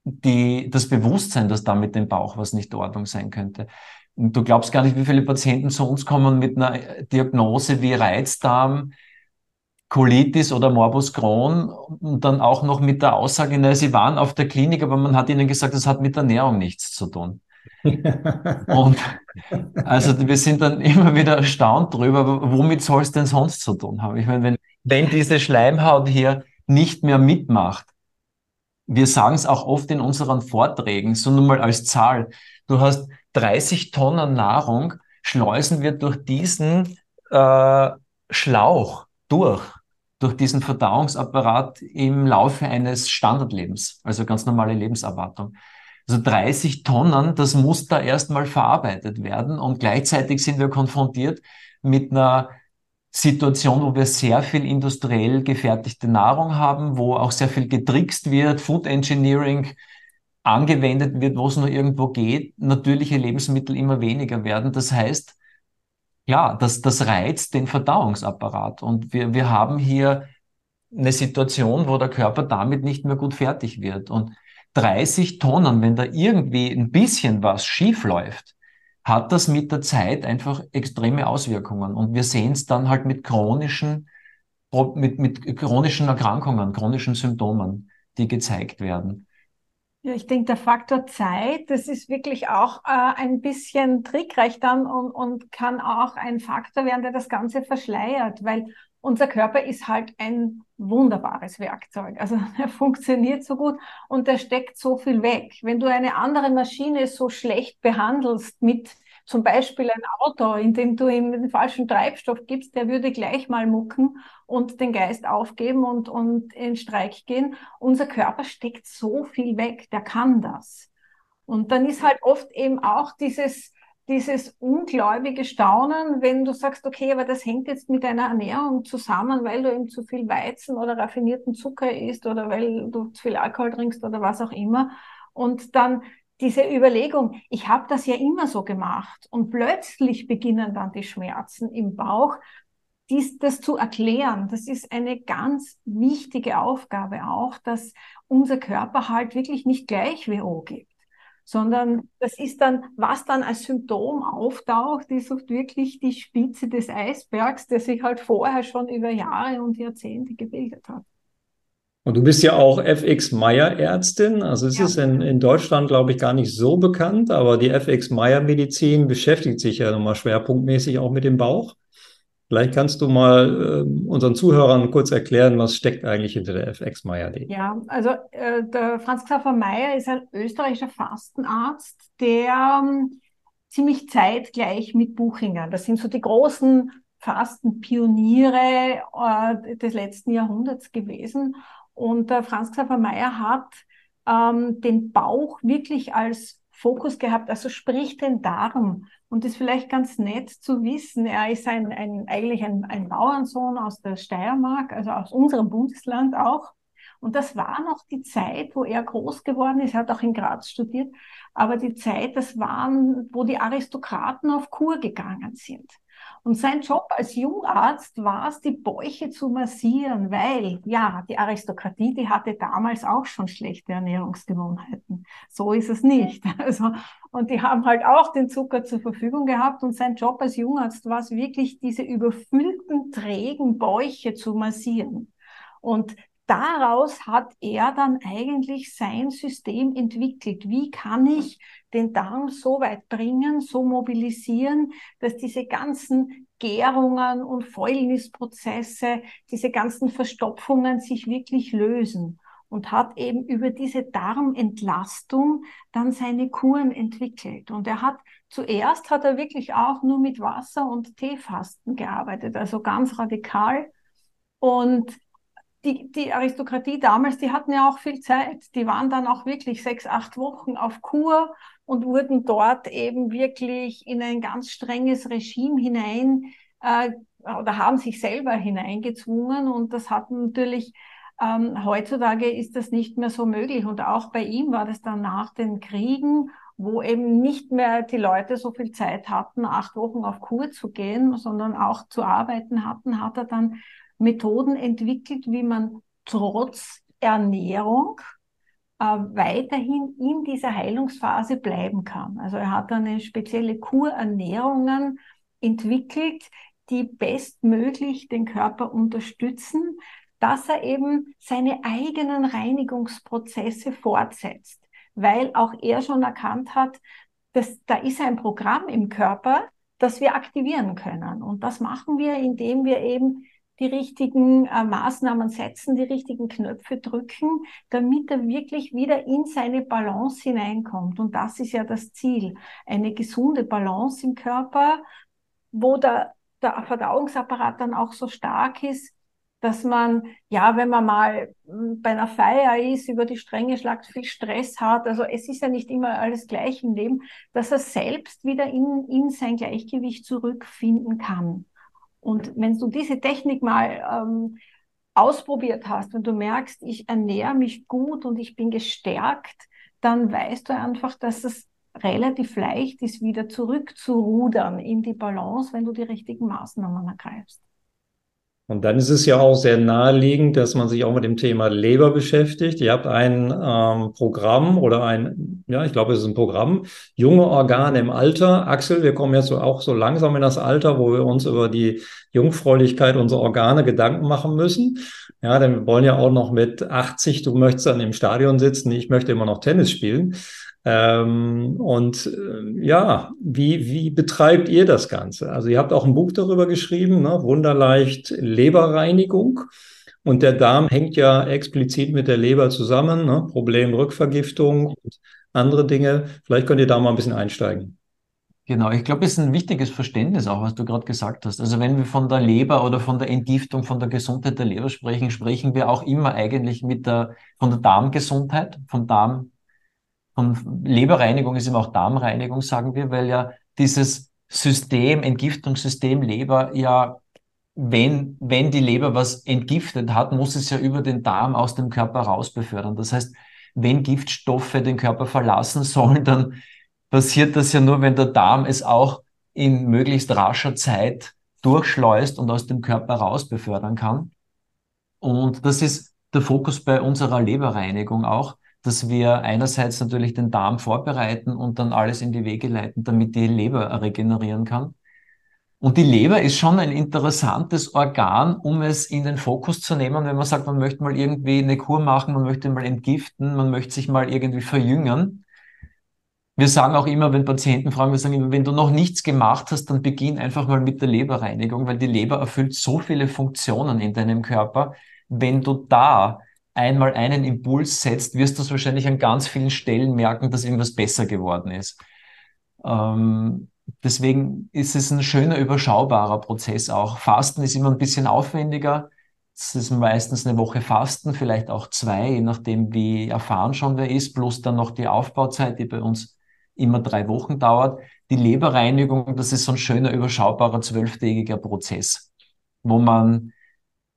die, das Bewusstsein, dass da mit dem Bauch was nicht in Ordnung sein könnte. Und du glaubst gar nicht, wie viele Patienten zu uns kommen mit einer Diagnose wie Reizdarm, Colitis oder Morbus Crohn und dann auch noch mit der Aussage, na, sie waren auf der Klinik, aber man hat ihnen gesagt, das hat mit Ernährung nichts zu tun. Und also wir sind dann immer wieder erstaunt drüber, womit soll es denn sonst zu tun haben? Ich meine, wenn, wenn diese Schleimhaut hier nicht mehr mitmacht, wir sagen es auch oft in unseren Vorträgen, so nur mal als Zahl, du hast 30 Tonnen Nahrung, schleusen wir durch diesen äh, Schlauch durch, durch diesen Verdauungsapparat im Laufe eines Standardlebens, also ganz normale Lebenserwartung. Also 30 Tonnen, das muss da erstmal verarbeitet werden. Und gleichzeitig sind wir konfrontiert mit einer Situation, wo wir sehr viel industriell gefertigte Nahrung haben, wo auch sehr viel getrickst wird, Food Engineering angewendet wird, wo es nur irgendwo geht, natürliche Lebensmittel immer weniger werden. Das heißt, ja, das, das reizt den Verdauungsapparat. Und wir, wir haben hier eine Situation, wo der Körper damit nicht mehr gut fertig wird. Und 30 Tonnen, wenn da irgendwie ein bisschen was schief läuft, hat das mit der Zeit einfach extreme Auswirkungen. Und wir sehen es dann halt mit chronischen, mit, mit chronischen Erkrankungen, chronischen Symptomen, die gezeigt werden. Ja, ich denke, der Faktor Zeit, das ist wirklich auch äh, ein bisschen trickreich dann und, und kann auch ein Faktor werden, der das Ganze verschleiert, weil unser Körper ist halt ein wunderbares Werkzeug. [LAUGHS] Also er funktioniert so gut und er steckt so viel weg. Wenn du eine andere Maschine so schlecht behandelst mit zum Beispiel ein Auto, in dem du ihm den falschen Treibstoff gibst, der würde gleich mal mucken und den Geist aufgeben und, und in Streik gehen. Unser Körper steckt so viel weg, der kann das. Und dann ist halt oft eben auch dieses, dieses ungläubige Staunen, wenn du sagst, okay, aber das hängt jetzt mit deiner Ernährung zusammen, weil du eben zu viel Weizen oder raffinierten Zucker isst oder weil du zu viel Alkohol trinkst oder was auch immer. Und dann diese Überlegung, ich habe das ja immer so gemacht und plötzlich beginnen dann die Schmerzen im Bauch, dies, das zu erklären, das ist eine ganz wichtige Aufgabe auch, dass unser Körper halt wirklich nicht gleich WHO gibt, sondern das ist dann, was dann als Symptom auftaucht, ist oft wirklich die Spitze des Eisbergs, der sich halt vorher schon über Jahre und Jahrzehnte gebildet hat. Und du bist ja auch FX Meyer Ärztin. Also es ja. ist in, in Deutschland, glaube ich, gar nicht so bekannt, aber die FX Meyer Medizin beschäftigt sich ja nochmal schwerpunktmäßig auch mit dem Bauch. Vielleicht kannst du mal äh, unseren Zuhörern kurz erklären, was steckt eigentlich hinter der FX Meyer-D. Ja, also äh, der Franz Xaver Meyer ist ein österreichischer Fastenarzt, der ähm, ziemlich zeitgleich mit Buchinger, das sind so die großen Fastenpioniere äh, des letzten Jahrhunderts gewesen. Und der Franz Xaver Meyer hat ähm, den Bauch wirklich als Fokus gehabt, also sprich den Darm. Und das ist vielleicht ganz nett zu wissen. Er ist ein, ein, eigentlich ein, ein Bauernsohn aus der Steiermark, also aus unserem Bundesland auch. Und das war noch die Zeit, wo er groß geworden ist. Er hat auch in Graz studiert. Aber die Zeit, das waren, wo die Aristokraten auf Kur gegangen sind. Und sein Job als Jungarzt war es, die Bäuche zu massieren, weil, ja, die Aristokratie, die hatte damals auch schon schlechte Ernährungsgewohnheiten. So ist es nicht. Also, und die haben halt auch den Zucker zur Verfügung gehabt und sein Job als Jungarzt war es wirklich, diese überfüllten, trägen Bäuche zu massieren. Und daraus hat er dann eigentlich sein System entwickelt. Wie kann ich den Darm so weit bringen, so mobilisieren, dass diese ganzen Gärungen und Fäulnisprozesse, diese ganzen Verstopfungen sich wirklich lösen und hat eben über diese Darmentlastung dann seine Kuren entwickelt. Und er hat zuerst hat er wirklich auch nur mit Wasser und Teefasten gearbeitet, also ganz radikal. Und die, die Aristokratie damals, die hatten ja auch viel Zeit. Die waren dann auch wirklich sechs, acht Wochen auf Kur und wurden dort eben wirklich in ein ganz strenges Regime hinein äh, oder haben sich selber hineingezwungen. Und das hat natürlich ähm, heutzutage ist das nicht mehr so möglich. Und auch bei ihm war das dann nach den Kriegen, wo eben nicht mehr die Leute so viel Zeit hatten, acht Wochen auf Kur zu gehen, sondern auch zu arbeiten hatten, hat er dann Methoden entwickelt, wie man trotz Ernährung äh, weiterhin in dieser Heilungsphase bleiben kann. Also er hat eine spezielle Kurernährungen entwickelt, die bestmöglich den Körper unterstützen, dass er eben seine eigenen Reinigungsprozesse fortsetzt, weil auch er schon erkannt hat, dass da ist ein Programm im Körper, das wir aktivieren können. Und das machen wir, indem wir eben die richtigen äh, Maßnahmen setzen, die richtigen Knöpfe drücken, damit er wirklich wieder in seine Balance hineinkommt. Und das ist ja das Ziel. Eine gesunde Balance im Körper, wo der, der Verdauungsapparat dann auch so stark ist, dass man, ja, wenn man mal hm, bei einer Feier ist, über die Stränge schlagt, viel Stress hat, also es ist ja nicht immer alles gleich im Leben, dass er selbst wieder in, in sein Gleichgewicht zurückfinden kann. Und wenn du diese Technik mal ähm, ausprobiert hast, wenn du merkst, ich ernähre mich gut und ich bin gestärkt, dann weißt du einfach, dass es relativ leicht ist, wieder zurückzurudern in die Balance, wenn du die richtigen Maßnahmen ergreifst. Und dann ist es ja auch sehr naheliegend, dass man sich auch mit dem Thema Leber beschäftigt. Ihr habt ein ähm, Programm oder ein, ja, ich glaube, es ist ein Programm, junge Organe im Alter. Axel, wir kommen jetzt so auch so langsam in das Alter, wo wir uns über die Jungfräulichkeit unserer Organe Gedanken machen müssen. Ja, denn wir wollen ja auch noch mit 80, du möchtest dann im Stadion sitzen, ich möchte immer noch Tennis spielen. Ähm, und äh, ja, wie, wie betreibt ihr das Ganze? Also ihr habt auch ein Buch darüber geschrieben, ne? Wunderleicht Leberreinigung. Und der Darm hängt ja explizit mit der Leber zusammen, ne? Problem Rückvergiftung und andere Dinge. Vielleicht könnt ihr da mal ein bisschen einsteigen. Genau, ich glaube, es ist ein wichtiges Verständnis auch, was du gerade gesagt hast. Also wenn wir von der Leber oder von der Entgiftung, von der Gesundheit der Leber sprechen, sprechen wir auch immer eigentlich mit der, von der Darmgesundheit, vom Darm und Leberreinigung ist eben auch Darmreinigung, sagen wir, weil ja dieses System, Entgiftungssystem Leber ja, wenn, wenn die Leber was entgiftet hat, muss es ja über den Darm aus dem Körper raus befördern. Das heißt, wenn Giftstoffe den Körper verlassen [LAUGHS] sollen, dann passiert das ja nur, wenn der Darm es auch in möglichst rascher Zeit durchschleust und aus dem Körper raus befördern kann. Und das ist der Fokus bei unserer Leberreinigung auch, dass wir einerseits natürlich den Darm vorbereiten und dann alles in die Wege leiten, damit die Leber regenerieren kann. Und die Leber ist schon ein interessantes Organ, um es in den Fokus zu nehmen, wenn man sagt, man möchte mal irgendwie eine Kur machen, man möchte mal entgiften, man möchte sich mal irgendwie verjüngern. Wir sagen auch immer, wenn Patienten fragen, wir sagen immer, wenn du noch nichts gemacht hast, dann beginn einfach mal mit der Leberreinigung, weil die Leber erfüllt so viele Funktionen in deinem Körper. Wenn du da einmal einen Impuls setzt, wirst du es wahrscheinlich an ganz vielen Stellen merken, dass irgendwas besser geworden ist. Ähm, deswegen ist es ein schöner, überschaubarer Prozess auch. Fasten ist immer ein bisschen aufwendiger. Es ist meistens eine Woche Fasten, vielleicht auch zwei, je nachdem, wie erfahren schon wer ist, plus dann noch die Aufbauzeit, die bei uns immer drei Wochen dauert. Die Leberreinigung, das ist so ein schöner, überschaubarer, zwölftägiger Prozess, wo man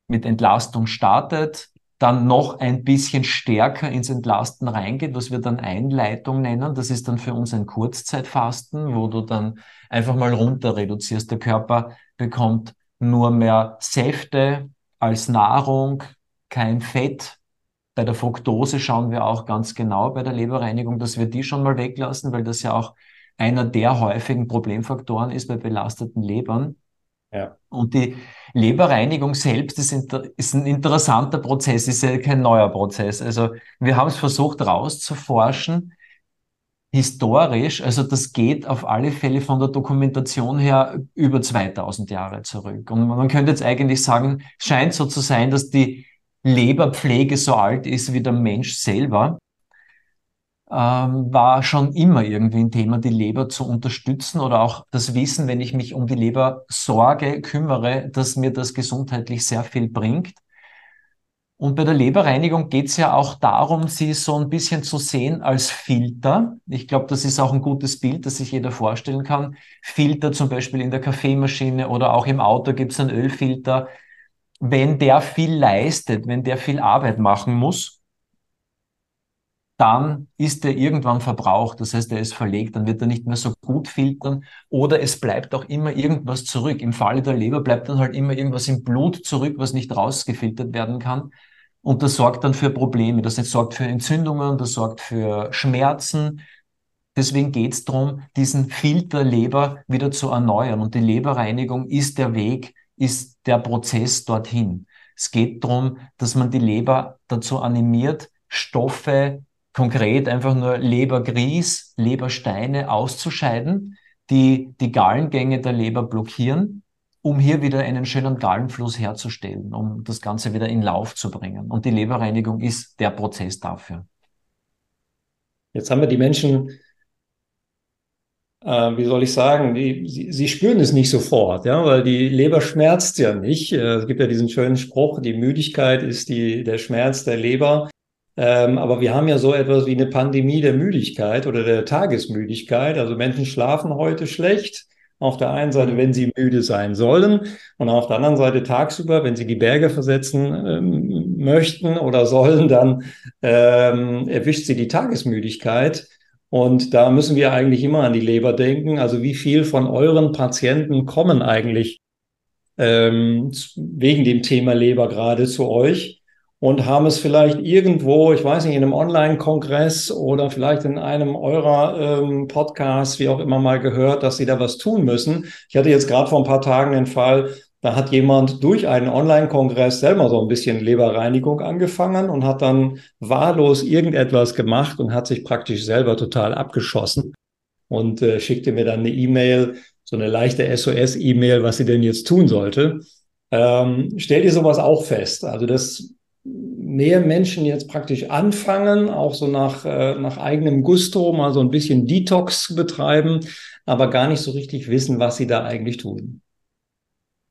mit Entlastung startet, dann noch ein bisschen stärker ins Entlasten reingeht, was wir dann Einleitung nennen. Das ist dann für uns ein Kurzzeitfasten, wo du dann einfach mal runter reduzierst. Der Körper bekommt nur mehr Säfte als Nahrung, kein Fett. Bei der Fructose schauen wir auch ganz genau bei der Leberreinigung, dass wir die schon mal weglassen, weil das ja auch einer der häufigen Problemfaktoren ist bei belasteten Lebern. Ja. Und die Leberreinigung selbst ist, ist, ein interessanter Prozess, ist ja kein neuer Prozess. Also wir haben es versucht rauszuforschen, historisch, also das geht auf alle Fälle von der Dokumentation her über 2000 Jahre zurück. Und man könnte jetzt eigentlich sagen, scheint so zu sein, dass die Leberpflege so alt ist wie der Mensch selber ähm, war schon immer irgendwie ein Thema, die Leber zu unterstützen oder auch das Wissen, wenn ich mich um die Leber sorge, kümmere, dass mir das gesundheitlich sehr viel bringt. Und bei der Leberreinigung geht es ja auch darum, sie so ein bisschen zu sehen als Filter. Ich glaube, das ist auch ein gutes Bild, das sich jeder vorstellen kann. Filter zum Beispiel in der Kaffeemaschine oder auch im Auto gibt es einen Ölfilter. Wenn der viel leistet, wenn der viel Arbeit machen muss, dann ist er irgendwann verbraucht. Das heißt, er ist verlegt, dann wird er nicht mehr so gut filtern oder es bleibt auch immer irgendwas zurück. Im Falle der Leber bleibt dann halt immer irgendwas im Blut zurück, was nicht rausgefiltert werden kann. Und das sorgt dann für Probleme. Das sorgt für Entzündungen, das sorgt für Schmerzen. Deswegen geht es darum, diesen Filter Leber wieder zu erneuern. Und die Leberreinigung ist der Weg, ist der Prozess dorthin. Es geht darum, dass man die Leber dazu animiert, Stoffe konkret einfach nur Lebergrieß, Lebersteine auszuscheiden, die die Gallengänge der Leber blockieren, um hier wieder einen schönen Gallenfluss herzustellen, um das Ganze wieder in Lauf zu bringen. Und die Leberreinigung ist der Prozess dafür. Jetzt haben wir die Menschen, äh, wie soll ich sagen, die, sie, sie, spüren es nicht sofort, ja, weil die Leber schmerzt ja nicht. Äh, es gibt ja diesen schönen Spruch, die Müdigkeit ist die, der Schmerz der Leber. Ähm, aber wir haben ja so etwas wie eine Pandemie der Müdigkeit oder der Tagesmüdigkeit. Also Menschen schlafen heute schlecht. Auf der einen Seite, wenn sie müde sein sollen und auf der anderen Seite tagsüber, wenn sie die Berge versetzen ähm, möchten oder sollen, dann ähm, erwischt sie die Tagesmüdigkeit. Und da müssen wir eigentlich immer an die Leber denken. Also wie viel von euren Patienten kommen eigentlich ähm, wegen dem Thema Leber gerade zu euch und haben es vielleicht irgendwo, ich weiß nicht, in einem Online-Kongress oder vielleicht in einem eurer ähm, Podcasts, wie auch immer mal gehört, dass sie da was tun müssen. Ich hatte jetzt gerade vor ein paar Tagen den Fall, da hat jemand durch einen Online-Kongress selber so ein bisschen Leberreinigung angefangen und hat dann wahllos irgendetwas gemacht und hat sich praktisch selber total abgeschossen und äh, schickte mir dann eine E-Mail, so eine leichte SOS-E-Mail, was sie denn jetzt tun sollte. Ähm, stellt ihr sowas auch fest? Also, dass mehr Menschen jetzt praktisch anfangen, auch so nach, äh, nach eigenem Gusto mal so ein bisschen Detox zu betreiben, aber gar nicht so richtig wissen, was sie da eigentlich tun.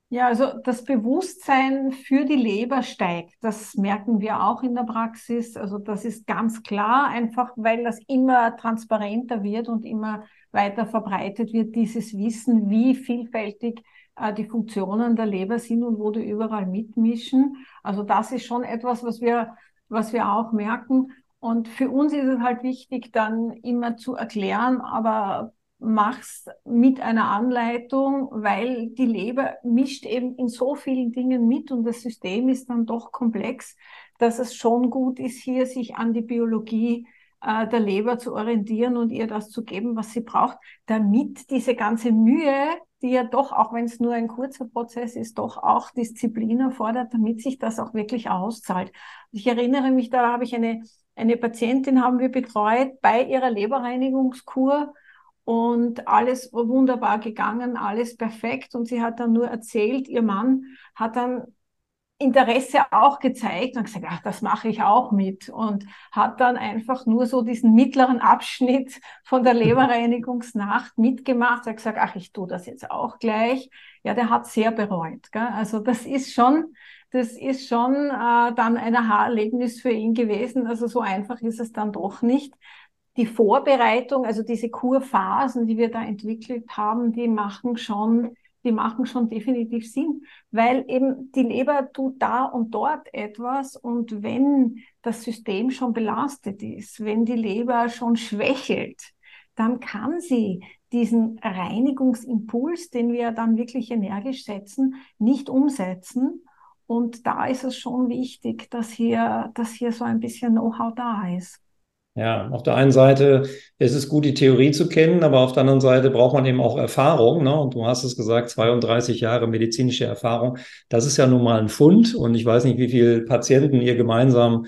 Ja, also das Bewusstsein für die Leber steigt. Das merken wir auch in der Praxis. Also das ist ganz klar, einfach weil das immer transparenter wird und immer weiter verbreitet wird, dieses Wissen, wie vielfältig die Funktionen der Leber sind und wo die überall mitmischen. Also das ist schon etwas, was wir, was wir auch merken. Und für uns ist es halt wichtig, dann immer zu erklären, aber mach's mit einer Anleitung, weil die Leber mischt eben in so vielen Dingen mit und das System ist dann doch komplex, dass es schon gut ist, hier sich an die Biologie äh, der Leber zu orientieren und ihr das zu geben, was sie braucht, damit diese ganze Mühe, die ja doch, auch wenn es nur ein kurzer Prozess ist, doch auch Disziplin erfordert, damit sich das auch wirklich auszahlt. Ich erinnere mich, da habe ich eine, eine Patientin haben wir betreut bei ihrer Leberreinigungskur und alles wunderbar gegangen, alles perfekt. Und sie hat dann nur erzählt, ihr Mann hat dann Interesse auch gezeigt und gesagt, ach, das mache ich auch mit und hat dann einfach nur so diesen mittleren Abschnitt von der Leberreinigungsnacht mitgemacht. Er hat gesagt, ach, ich tue das jetzt auch gleich. Ja, der hat sehr bereut. Gell? Also das ist schon, das ist schon äh, dann ein Aha-Erlebnis für ihn gewesen. Also so einfach ist es dann doch nicht die Vorbereitung, also diese Kurphasen, die wir da entwickelt haben, die machen schon, die machen schon definitiv Sinn, weil eben die Leber tut da und dort etwas und wenn das System schon belastet ist, wenn die Leber schon schwächelt, dann kann sie diesen Reinigungsimpuls, den wir dann wirklich energisch setzen, nicht umsetzen. Und da ist es schon wichtig, dass hier, dass hier so ein bisschen Know-how da ist. Ja, auf der einen Seite ist es gut, die Theorie zu kennen, aber auf der anderen Seite braucht man eben auch Erfahrung. Ne? Und du hast es gesagt, 32 Jahre medizinische Erfahrung. Das ist ja nun mal ein Fund. Und ich weiß nicht, wie viele Patienten ihr gemeinsam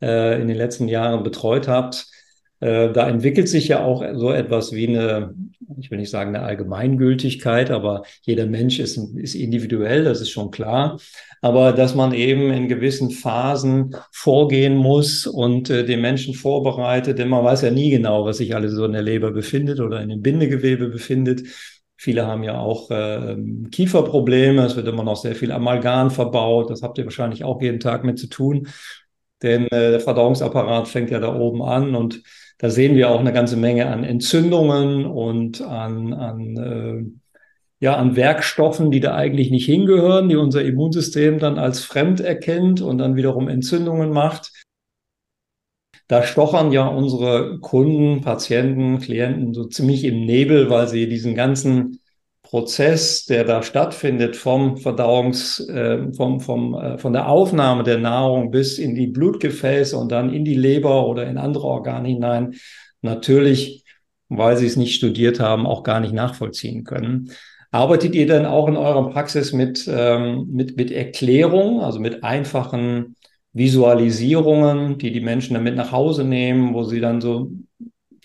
äh, in den letzten Jahren betreut habt. Äh, da entwickelt sich ja auch so etwas wie eine, ich will nicht sagen eine Allgemeingültigkeit, aber jeder Mensch ist, ist individuell, das ist schon klar. Aber dass man eben in gewissen Phasen vorgehen muss und äh, den Menschen vorbereitet, denn man weiß ja nie genau, was sich alles so in der Leber befindet oder in dem Bindegewebe befindet. Viele haben ja auch äh, Kieferprobleme, es wird immer noch sehr viel Amalgam verbaut, das habt ihr wahrscheinlich auch jeden Tag mit zu tun. Denn äh, der Verdauungsapparat fängt ja da oben an und da sehen wir auch eine ganze Menge an Entzündungen und an, an, äh, ja, an Werkstoffen, die da eigentlich nicht hingehören, die unser Immunsystem dann als fremd erkennt und dann wiederum Entzündungen macht. Da stochern ja unsere Kunden, Patienten, Klienten so ziemlich im Nebel, weil sie diesen ganzen Prozess, der da stattfindet, vom Verdauungs, äh, vom, vom, äh, von der Aufnahme der Nahrung bis in die Blutgefäße und dann in die Leber oder in andere Organe hinein, natürlich, weil sie es nicht studiert haben, auch gar nicht nachvollziehen können. Arbeitet ihr denn auch in eurer Praxis mit, ähm, mit, mit Erklärung, also mit einfachen Visualisierungen, die die Menschen damit nach Hause nehmen, wo sie dann so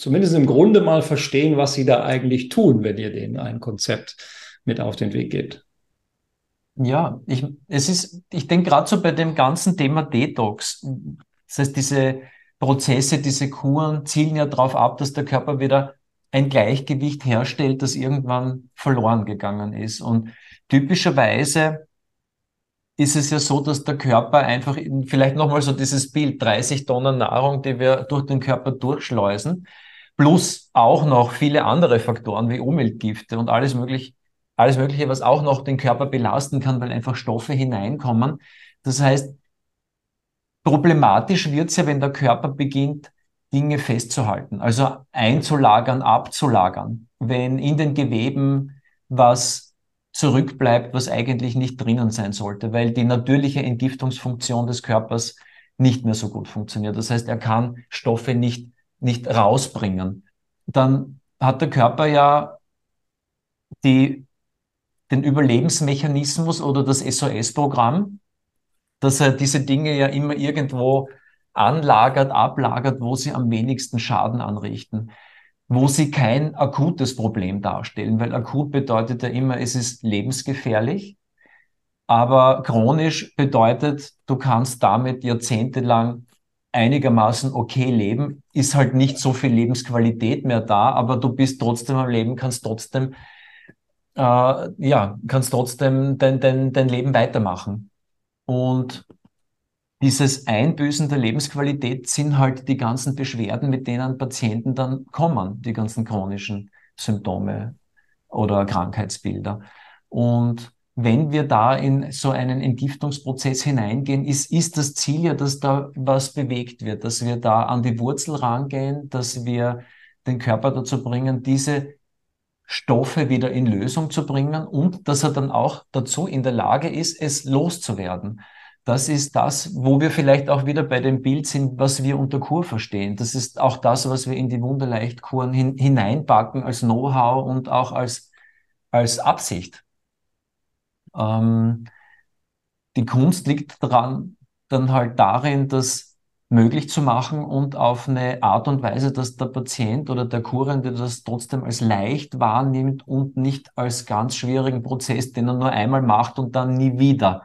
zumindest im Grunde mal verstehen, was sie da eigentlich tun, wenn ihr denen ein Konzept mit auf den Weg gebt. Ja, ich, es ist, ich denke gerade so bei dem ganzen Thema Detox, das heißt, diese Prozesse, diese Kuren zielen ja darauf ab, dass der Körper wieder ein Gleichgewicht herstellt, das irgendwann verloren gegangen ist. Und typischerweise ist es ja so, dass der Körper einfach, vielleicht nochmal so dieses Bild, 30 Tonnen Nahrung, die wir durch den Körper durchschleusen, plus auch noch viele andere Faktoren wie Umweltgifte und alles mögliche, alles Mögliche, was auch noch den Körper belasten kann, weil einfach Stoffe hineinkommen. Das heißt, problematisch wird es ja, wenn der Körper beginnt, Dinge festzuhalten, also einzulagern, abzulagern. Wenn in den Geweben was zurückbleibt, was eigentlich nicht drinnen sein sollte, weil die natürliche Entgiftungsfunktion des Körpers nicht mehr so gut funktioniert. Das heißt, er kann Stoffe nicht, nicht rausbringen. Dann hat der Körper ja die, den Überlebensmechanismus oder das SOS-Programm, dass er diese Dinge ja immer irgendwo anlagert, ablagert, wo sie am wenigsten Schaden anrichten, wo sie kein akutes Problem darstellen, weil akut bedeutet ja immer, es ist lebensgefährlich, aber chronisch bedeutet, du kannst damit jahrzehntelang einigermaßen okay leben, ist halt nicht so viel Lebensqualität mehr da, aber du bist trotzdem am Leben, kannst trotzdem, äh, ja, kannst trotzdem dein, dein, dein Leben weitermachen. Und dieses Einbüßen der Lebensqualität sind halt die ganzen Beschwerden, mit denen Patienten dann kommen, die ganzen chronischen Symptome oder Krankheitsbilder. Und wenn wir da in so einen Entgiftungsprozess hineingehen, ist, ist das Ziel ja, dass da was bewegt wird, dass wir da an die Wurzel rangehen, dass wir den Körper dazu bringen, diese Stoffe wieder in Lösung zu bringen und dass er dann auch dazu in der Lage ist, es loszuwerden. Das ist das, wo wir vielleicht auch wieder bei dem Bild sind, was wir unter Kur verstehen. Das ist auch das, was wir in die Wunderleichtkuren hin, hineinpacken als Know-how und auch als, als Absicht. Ähm, die Kunst liegt daran, dann halt darin, das möglich zu machen und auf eine Art und Weise, dass der Patient oder der Kurende das trotzdem als leicht wahrnimmt und nicht als ganz schwierigen Prozess, den er nur einmal macht und dann nie wieder.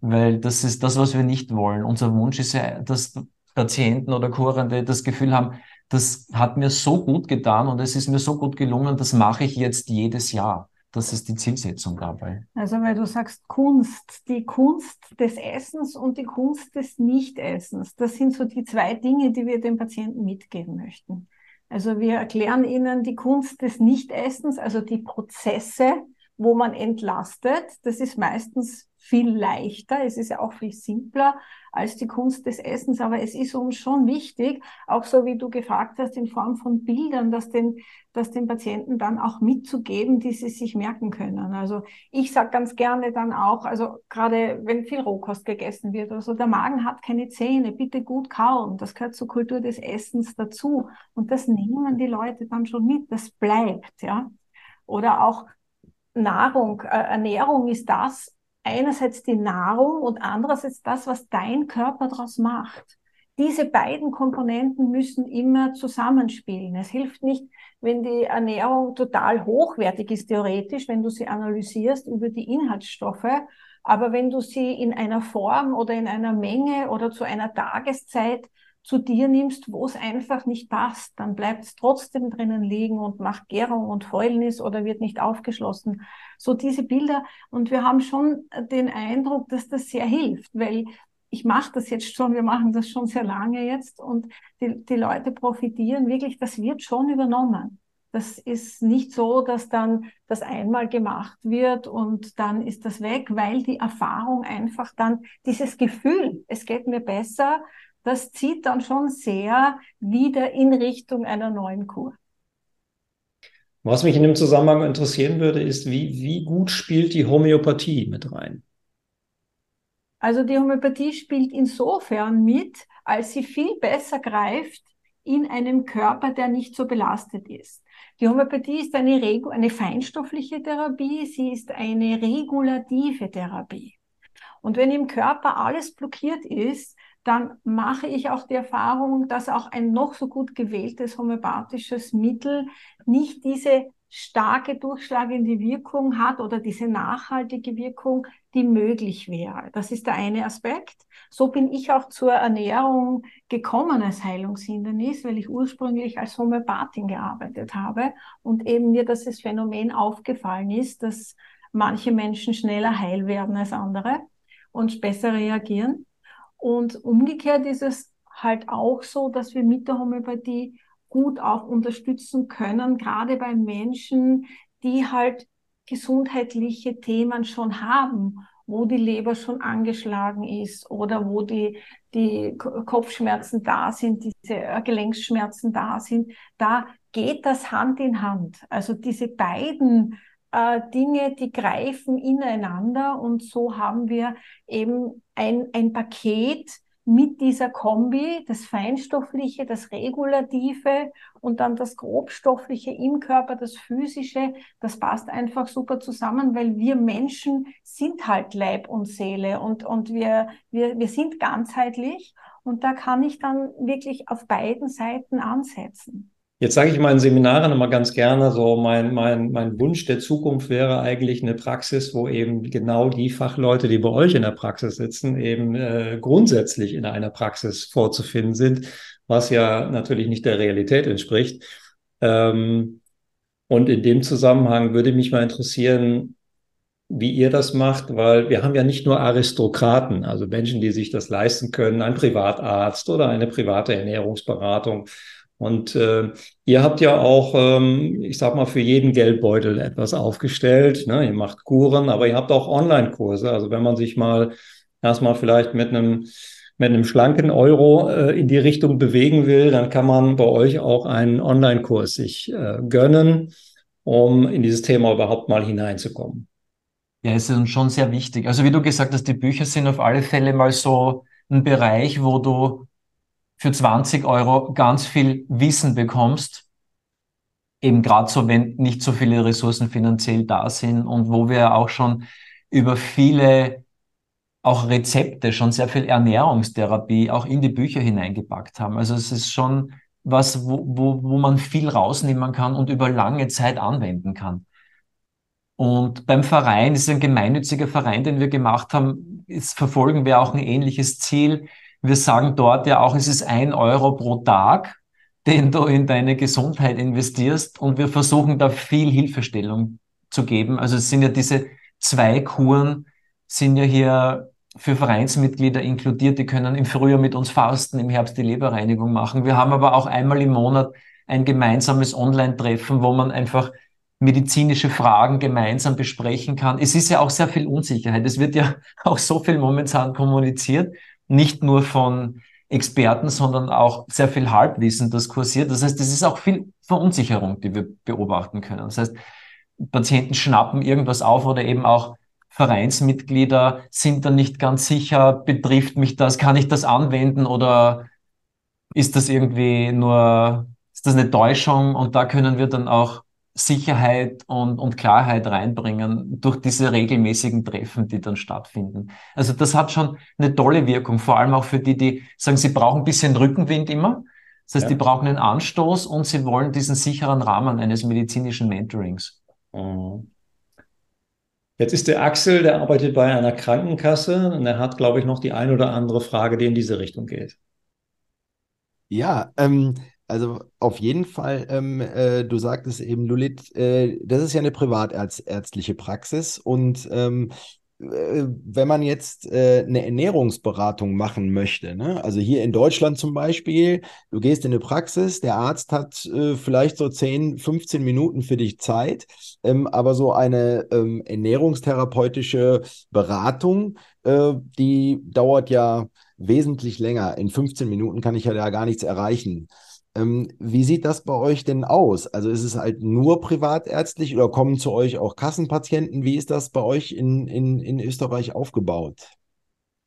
Weil das ist das, was wir nicht wollen. Unser Wunsch ist ja, dass Patienten oder Kurende das Gefühl haben, das hat mir so gut getan und es ist mir so gut gelungen, das mache ich jetzt jedes Jahr. Das ist die Zielsetzung dabei. Also, weil du sagst Kunst, die Kunst des Essens und die Kunst des Nichtessens, das sind so die zwei Dinge, die wir den Patienten mitgeben möchten. Also wir erklären ihnen die Kunst des Nichtessens, also die Prozesse, wo man entlastet. Das ist meistens viel leichter, es ist ja auch viel simpler als die Kunst des Essens, aber es ist uns schon wichtig, auch so wie du gefragt hast, in Form von Bildern, dass den, dass den Patienten dann auch mitzugeben, die sie sich merken können. Also ich sage ganz gerne dann auch, also gerade wenn viel Rohkost gegessen wird, also der Magen hat keine Zähne, bitte gut kauen, das gehört zur Kultur des Essens dazu und das nehmen die Leute dann schon mit, das bleibt, ja. Oder auch Nahrung, äh, Ernährung ist das, einerseits die Nahrung und andererseits das, was dein Körper daraus macht. Diese beiden Komponenten müssen immer zusammenspielen. Es hilft nicht, wenn die Ernährung total hochwertig ist, theoretisch, wenn du sie analysierst über die Inhaltsstoffe. Aber wenn du sie in einer Form oder in einer Menge oder zu einer Tageszeit zu dir nimmst, wo es einfach nicht passt, dann bleibt es trotzdem drinnen liegen und macht Gärung und Fäulnis oder wird nicht aufgeschlossen. So diese Bilder. Und wir haben schon den Eindruck, dass das sehr hilft, weil ich mache das jetzt schon, wir machen das schon sehr lange jetzt und die, die Leute profitieren wirklich, das wird schon übernommen. Das ist nicht so, dass dann das einmal gemacht wird und dann ist das weg, weil die Erfahrung einfach dann dieses Gefühl, es geht mir besser, das zieht dann schon sehr wieder in Richtung einer neuen Kur. Was mich in dem Zusammenhang interessieren würde, ist, wie, wie gut spielt die Homöopathie mit rein? Also die Homöopathie spielt insofern mit, als sie viel besser greift in einem Körper, der nicht so belastet ist. Die Homöopathie ist eine, eine feinstoffliche Therapie, sie ist eine regulative Therapie. Und wenn im Körper alles blockiert ist, dann mache ich auch die Erfahrung, dass auch ein noch so gut gewähltes homöopathisches Mittel nicht diese starke durchschlagende Wirkung hat oder diese nachhaltige Wirkung, die möglich wäre. Das ist der eine Aspekt. So bin ich auch zur Ernährung gekommen als Heilungshindernis, weil ich ursprünglich als Homöopathin gearbeitet habe und eben mir das Phänomen aufgefallen ist, dass manche Menschen schneller heil werden als andere und besser reagieren. Und umgekehrt ist es halt auch so, dass wir mit der Homöopathie gut auch unterstützen können, gerade bei Menschen, die halt gesundheitliche Themen schon haben wo die Leber schon angeschlagen ist oder wo die, die Kopfschmerzen da sind, diese Gelenksschmerzen da sind, da geht das Hand in Hand. Also diese beiden äh, Dinge, die greifen ineinander. Und so haben wir eben ein, ein Paket, mit dieser Kombi, das Feinstoffliche, das Regulative und dann das Grobstoffliche im Körper, das Physische, das passt einfach super zusammen, weil wir Menschen sind halt Leib und Seele und, und wir, wir, wir sind ganzheitlich. Und da kann ich dann wirklich auf beiden Seiten ansetzen. Jetzt sage ich meinen Seminaren immer ganz gerne, so mein, mein, mein Wunsch der Zukunft wäre eigentlich eine Praxis, wo eben genau die Fachleute, die bei euch in der Praxis sitzen, eben äh, grundsätzlich in einer Praxis vorzufinden sind, was ja natürlich nicht der Realität entspricht. Ähm, und in dem Zusammenhang würde mich mal interessieren, wie ihr das macht, weil wir haben ja nicht nur Aristokraten, also Menschen, die sich das leisten können, ein Privatarzt oder eine private Ernährungsberatung, und äh, ihr habt ja auch, ähm, ich sag mal, für jeden Geldbeutel etwas aufgestellt. Ne? Ihr macht Kuren, aber ihr habt auch Online-Kurse. Also wenn man sich mal erstmal vielleicht mit einem mit einem schlanken Euro äh, in die Richtung bewegen will, dann kann man bei euch auch einen Online-Kurs sich äh, gönnen, um in dieses Thema überhaupt mal hineinzukommen. Ja, es ist schon sehr wichtig. Also wie du gesagt hast, die Bücher sind auf alle Fälle mal so ein Bereich, wo du für 20 Euro ganz viel Wissen bekommst, eben gerade so, wenn nicht so viele Ressourcen finanziell da sind und wo wir auch schon über viele auch Rezepte, schon sehr viel Ernährungstherapie auch in die Bücher hineingepackt haben. Also es ist schon was, wo, wo, wo man viel rausnehmen kann und über lange Zeit anwenden kann. Und beim Verein, ist ein gemeinnütziger Verein, den wir gemacht haben, ist, verfolgen wir auch ein ähnliches Ziel. Wir sagen dort ja auch, es ist ein Euro pro Tag, den du in deine Gesundheit investierst. Und wir versuchen da viel Hilfestellung zu geben. Also es sind ja diese zwei Kuren, sind ja hier für Vereinsmitglieder inkludiert. Die können im Frühjahr mit uns fasten, im Herbst die Leberreinigung machen. Wir haben aber auch einmal im Monat ein gemeinsames Online-Treffen, wo man einfach medizinische Fragen gemeinsam besprechen kann. Es ist ja auch sehr viel Unsicherheit. Es wird ja [LAUGHS] auch so viel momentan kommuniziert nicht nur von Experten, sondern auch sehr viel Halbwissen, das kursiert. Das heißt, es ist auch viel Verunsicherung, die wir beobachten können. Das heißt, Patienten schnappen irgendwas auf oder eben auch Vereinsmitglieder sind dann nicht ganz sicher, betrifft mich das, kann ich das anwenden oder ist das irgendwie nur, ist das eine Täuschung? Und da können wir dann auch Sicherheit und, und Klarheit reinbringen durch diese regelmäßigen Treffen, die dann stattfinden. Also das hat schon eine tolle Wirkung, vor allem auch für die, die sagen, sie brauchen ein bisschen Rückenwind immer. Das heißt, ja. die brauchen einen Anstoß und sie wollen diesen sicheren Rahmen eines medizinischen Mentorings. Mhm. Jetzt ist der Axel, der arbeitet bei einer Krankenkasse und er hat, glaube ich, noch die ein oder andere Frage, die in diese Richtung geht. Ja, ähm, also auf jeden Fall, ähm, äh, du sagtest eben, Lulit, äh, das ist ja eine privatärztliche Praxis und ähm, äh, wenn man jetzt äh, eine Ernährungsberatung machen möchte, ne? also hier in Deutschland zum Beispiel, du gehst in eine Praxis, der Arzt hat äh, vielleicht so 10, 15 Minuten für dich Zeit, ähm, aber so eine ähm, ernährungstherapeutische Beratung, die dauert ja wesentlich länger. In 15 Minuten kann ich ja da gar nichts erreichen. Ähm, wie sieht das bei euch denn aus? Also ist es halt nur privatärztlich oder kommen zu euch auch Kassenpatienten? Wie ist das bei euch in, in, in Österreich aufgebaut?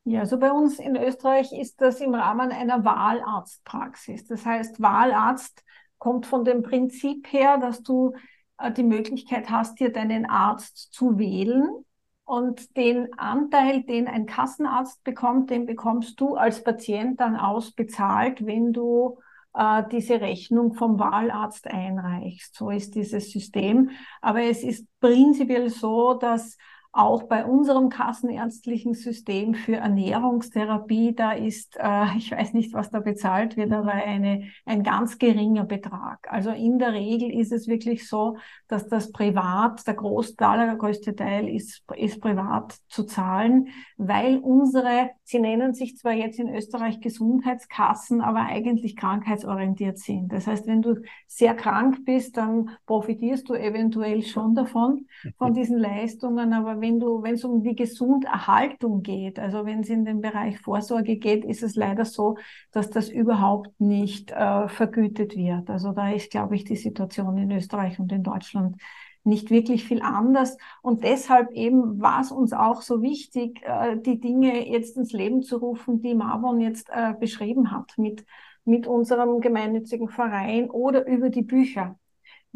Ja, also bei uns in Österreich ist das im Rahmen einer Wahlarztpraxis. Das heißt, Wahlarzt kommt von dem Prinzip her, dass du äh, die Möglichkeit hast, dir deinen Arzt zu wählen. Und den Anteil, den ein Kassenarzt bekommt, den bekommst du als Patient dann ausbezahlt, wenn du äh, diese Rechnung vom Wahlarzt einreichst. So ist dieses System. Aber es ist prinzipiell so, dass auch bei unserem kassenärztlichen System für Ernährungstherapie, da ist, äh, ich weiß nicht, was da bezahlt wird, aber eine, ein ganz geringer Betrag. Also in der Regel ist es wirklich so, dass das privat, der Großteil, der größte Teil ist, ist privat zu zahlen, weil unsere, sie nennen sich zwar jetzt in Österreich Gesundheitskassen, aber eigentlich krankheitsorientiert sind. Das heißt, wenn du sehr krank bist, dann profitierst du eventuell schon davon, von diesen Leistungen, aber wenn du, wenn es um die Gesunderhaltung geht, also wenn es in den Bereich Vorsorge geht, ist es leider so, dass das überhaupt nicht äh, vergütet wird. Also da ist, glaube ich, die Situation in Österreich und in Deutschland nicht wirklich viel anders. Und deshalb eben war es uns auch so wichtig, äh, die Dinge jetzt ins Leben zu rufen, die Marvon jetzt äh, beschrieben hat, mit, mit unserem gemeinnützigen Verein oder über die Bücher.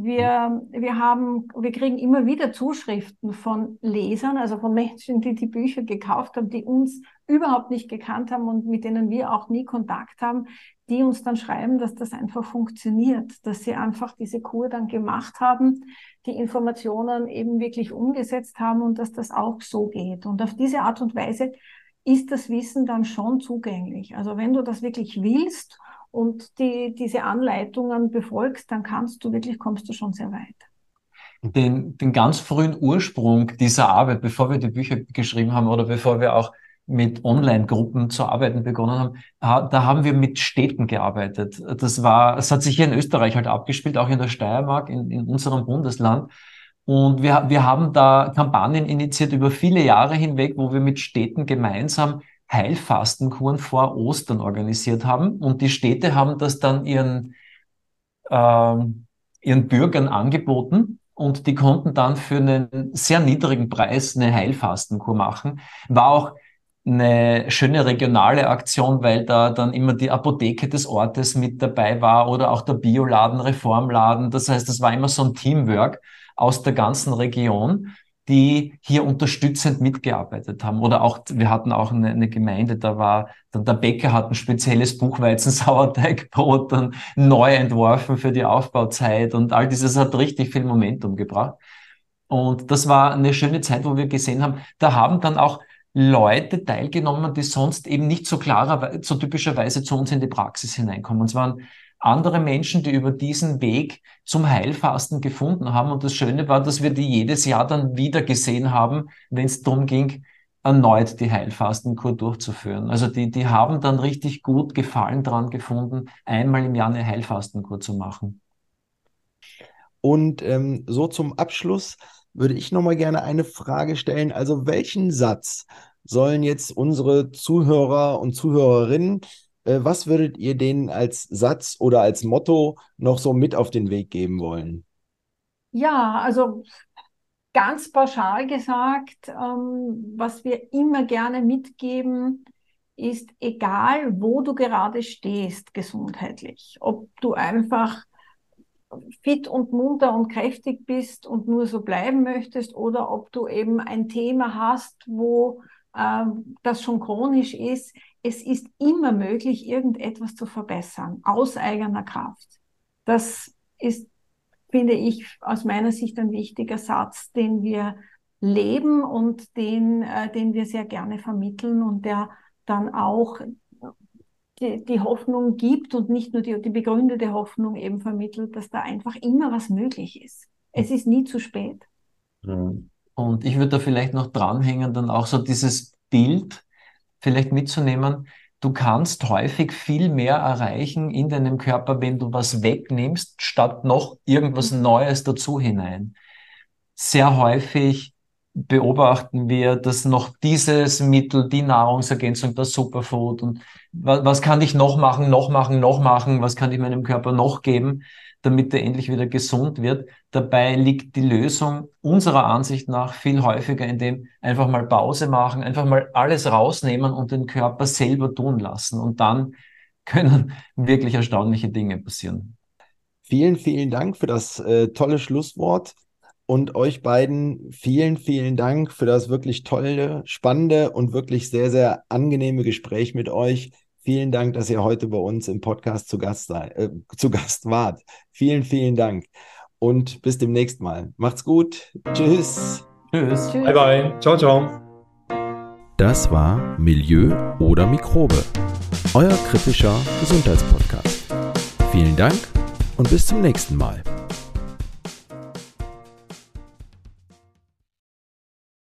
Wir, wir haben, wir kriegen immer wieder Zuschriften von Lesern, also von Menschen, die die Bücher gekauft haben, die uns überhaupt nicht gekannt haben und mit denen wir auch nie Kontakt haben, die uns dann schreiben, dass das einfach funktioniert, dass sie einfach diese Kur dann gemacht haben, die Informationen eben wirklich umgesetzt haben und dass das auch so geht. Und auf diese Art und Weise ist das Wissen dann schon zugänglich. Also wenn du das wirklich willst und die, diese Anleitungen befolgst, dann kannst du wirklich, kommst du schon sehr weit. Den, den ganz frühen Ursprung dieser Arbeit, bevor wir die Bücher geschrieben haben oder bevor wir auch mit Online-Gruppen zu arbeiten begonnen haben, da haben wir mit Städten gearbeitet. Das war, es hat sich hier in Österreich halt abgespielt, auch in der Steiermark, in, in unserem Bundesland. Und wir, wir haben da Kampagnen initiiert über viele Jahre hinweg, wo wir mit Städten gemeinsam Heilfastenkuren vor Ostern organisiert haben. Und die Städte haben das dann ihren, äh, ihren Bürgern angeboten. Und die konnten dann für einen sehr niedrigen Preis eine Heilfastenkur machen. War auch eine schöne regionale Aktion, weil da dann immer die Apotheke des Ortes mit dabei war oder auch der Bioladen, Reformladen. Das heißt, es war immer so ein Teamwork aus der ganzen Region die hier unterstützend mitgearbeitet haben. Oder auch, wir hatten auch eine, eine Gemeinde, da war, dann der Bäcker hat ein spezielles Buchweizen-Sauerteigbrot [LAUGHS] dann neu entworfen für die Aufbauzeit und all dieses hat richtig viel Momentum gebracht. Und das war eine schöne Zeit, wo wir gesehen haben, da haben dann auch Leute teilgenommen, die sonst eben nicht so klarer, so typischerweise zu uns in die Praxis hineinkommen. Und es waren andere Menschen, die über diesen Weg zum Heilfasten gefunden haben. Und das Schöne war, dass wir die jedes Jahr dann wieder gesehen haben, wenn es darum ging, erneut die Heilfastenkur durchzuführen. Also die, die haben dann richtig gut Gefallen dran gefunden, einmal im Jahr eine Heilfastenkur zu machen. Und ähm, so zum Abschluss würde ich nochmal gerne eine Frage stellen. Also welchen Satz sollen jetzt unsere Zuhörer und Zuhörerinnen was würdet ihr denen als Satz oder als Motto noch so mit auf den Weg geben wollen? Ja, also ganz pauschal gesagt, ähm, was wir immer gerne mitgeben, ist egal, wo du gerade stehst gesundheitlich, ob du einfach fit und munter und kräftig bist und nur so bleiben möchtest oder ob du eben ein Thema hast, wo das schon chronisch ist, es ist immer möglich, irgendetwas zu verbessern, aus eigener Kraft. Das ist, finde ich, aus meiner Sicht ein wichtiger Satz, den wir leben und den, äh, den wir sehr gerne vermitteln und der dann auch die, die Hoffnung gibt und nicht nur die, die begründete Hoffnung eben vermittelt, dass da einfach immer was möglich ist. Es ist nie zu spät. Und ich würde da vielleicht noch dranhängen, dann auch so dieses Bild, vielleicht mitzunehmen, du kannst häufig viel mehr erreichen in deinem Körper, wenn du was wegnimmst, statt noch irgendwas mhm. Neues dazu hinein. Sehr häufig beobachten wir, dass noch dieses Mittel, die Nahrungsergänzung, das Superfood und was, was kann ich noch machen, noch machen, noch machen, was kann ich meinem Körper noch geben, damit er endlich wieder gesund wird. Dabei liegt die Lösung unserer Ansicht nach viel häufiger in dem einfach mal Pause machen, einfach mal alles rausnehmen und den Körper selber tun lassen. Und dann [LAUGHS] können wirklich erstaunliche Dinge passieren. Vielen, vielen Dank für das äh, tolle Schlusswort. Und euch beiden vielen, vielen Dank für das wirklich tolle, spannende und wirklich sehr, sehr angenehme Gespräch mit euch. Vielen Dank, dass ihr heute bei uns im Podcast zu Gast, sei, äh, zu Gast wart. Vielen, vielen Dank und bis demnächst mal. Macht's gut. Tschüss. Tschüss. Tschüss. Bye, bye. Ciao, ciao. Das war Milieu oder Mikrobe, euer kritischer Gesundheitspodcast. Vielen Dank und bis zum nächsten Mal.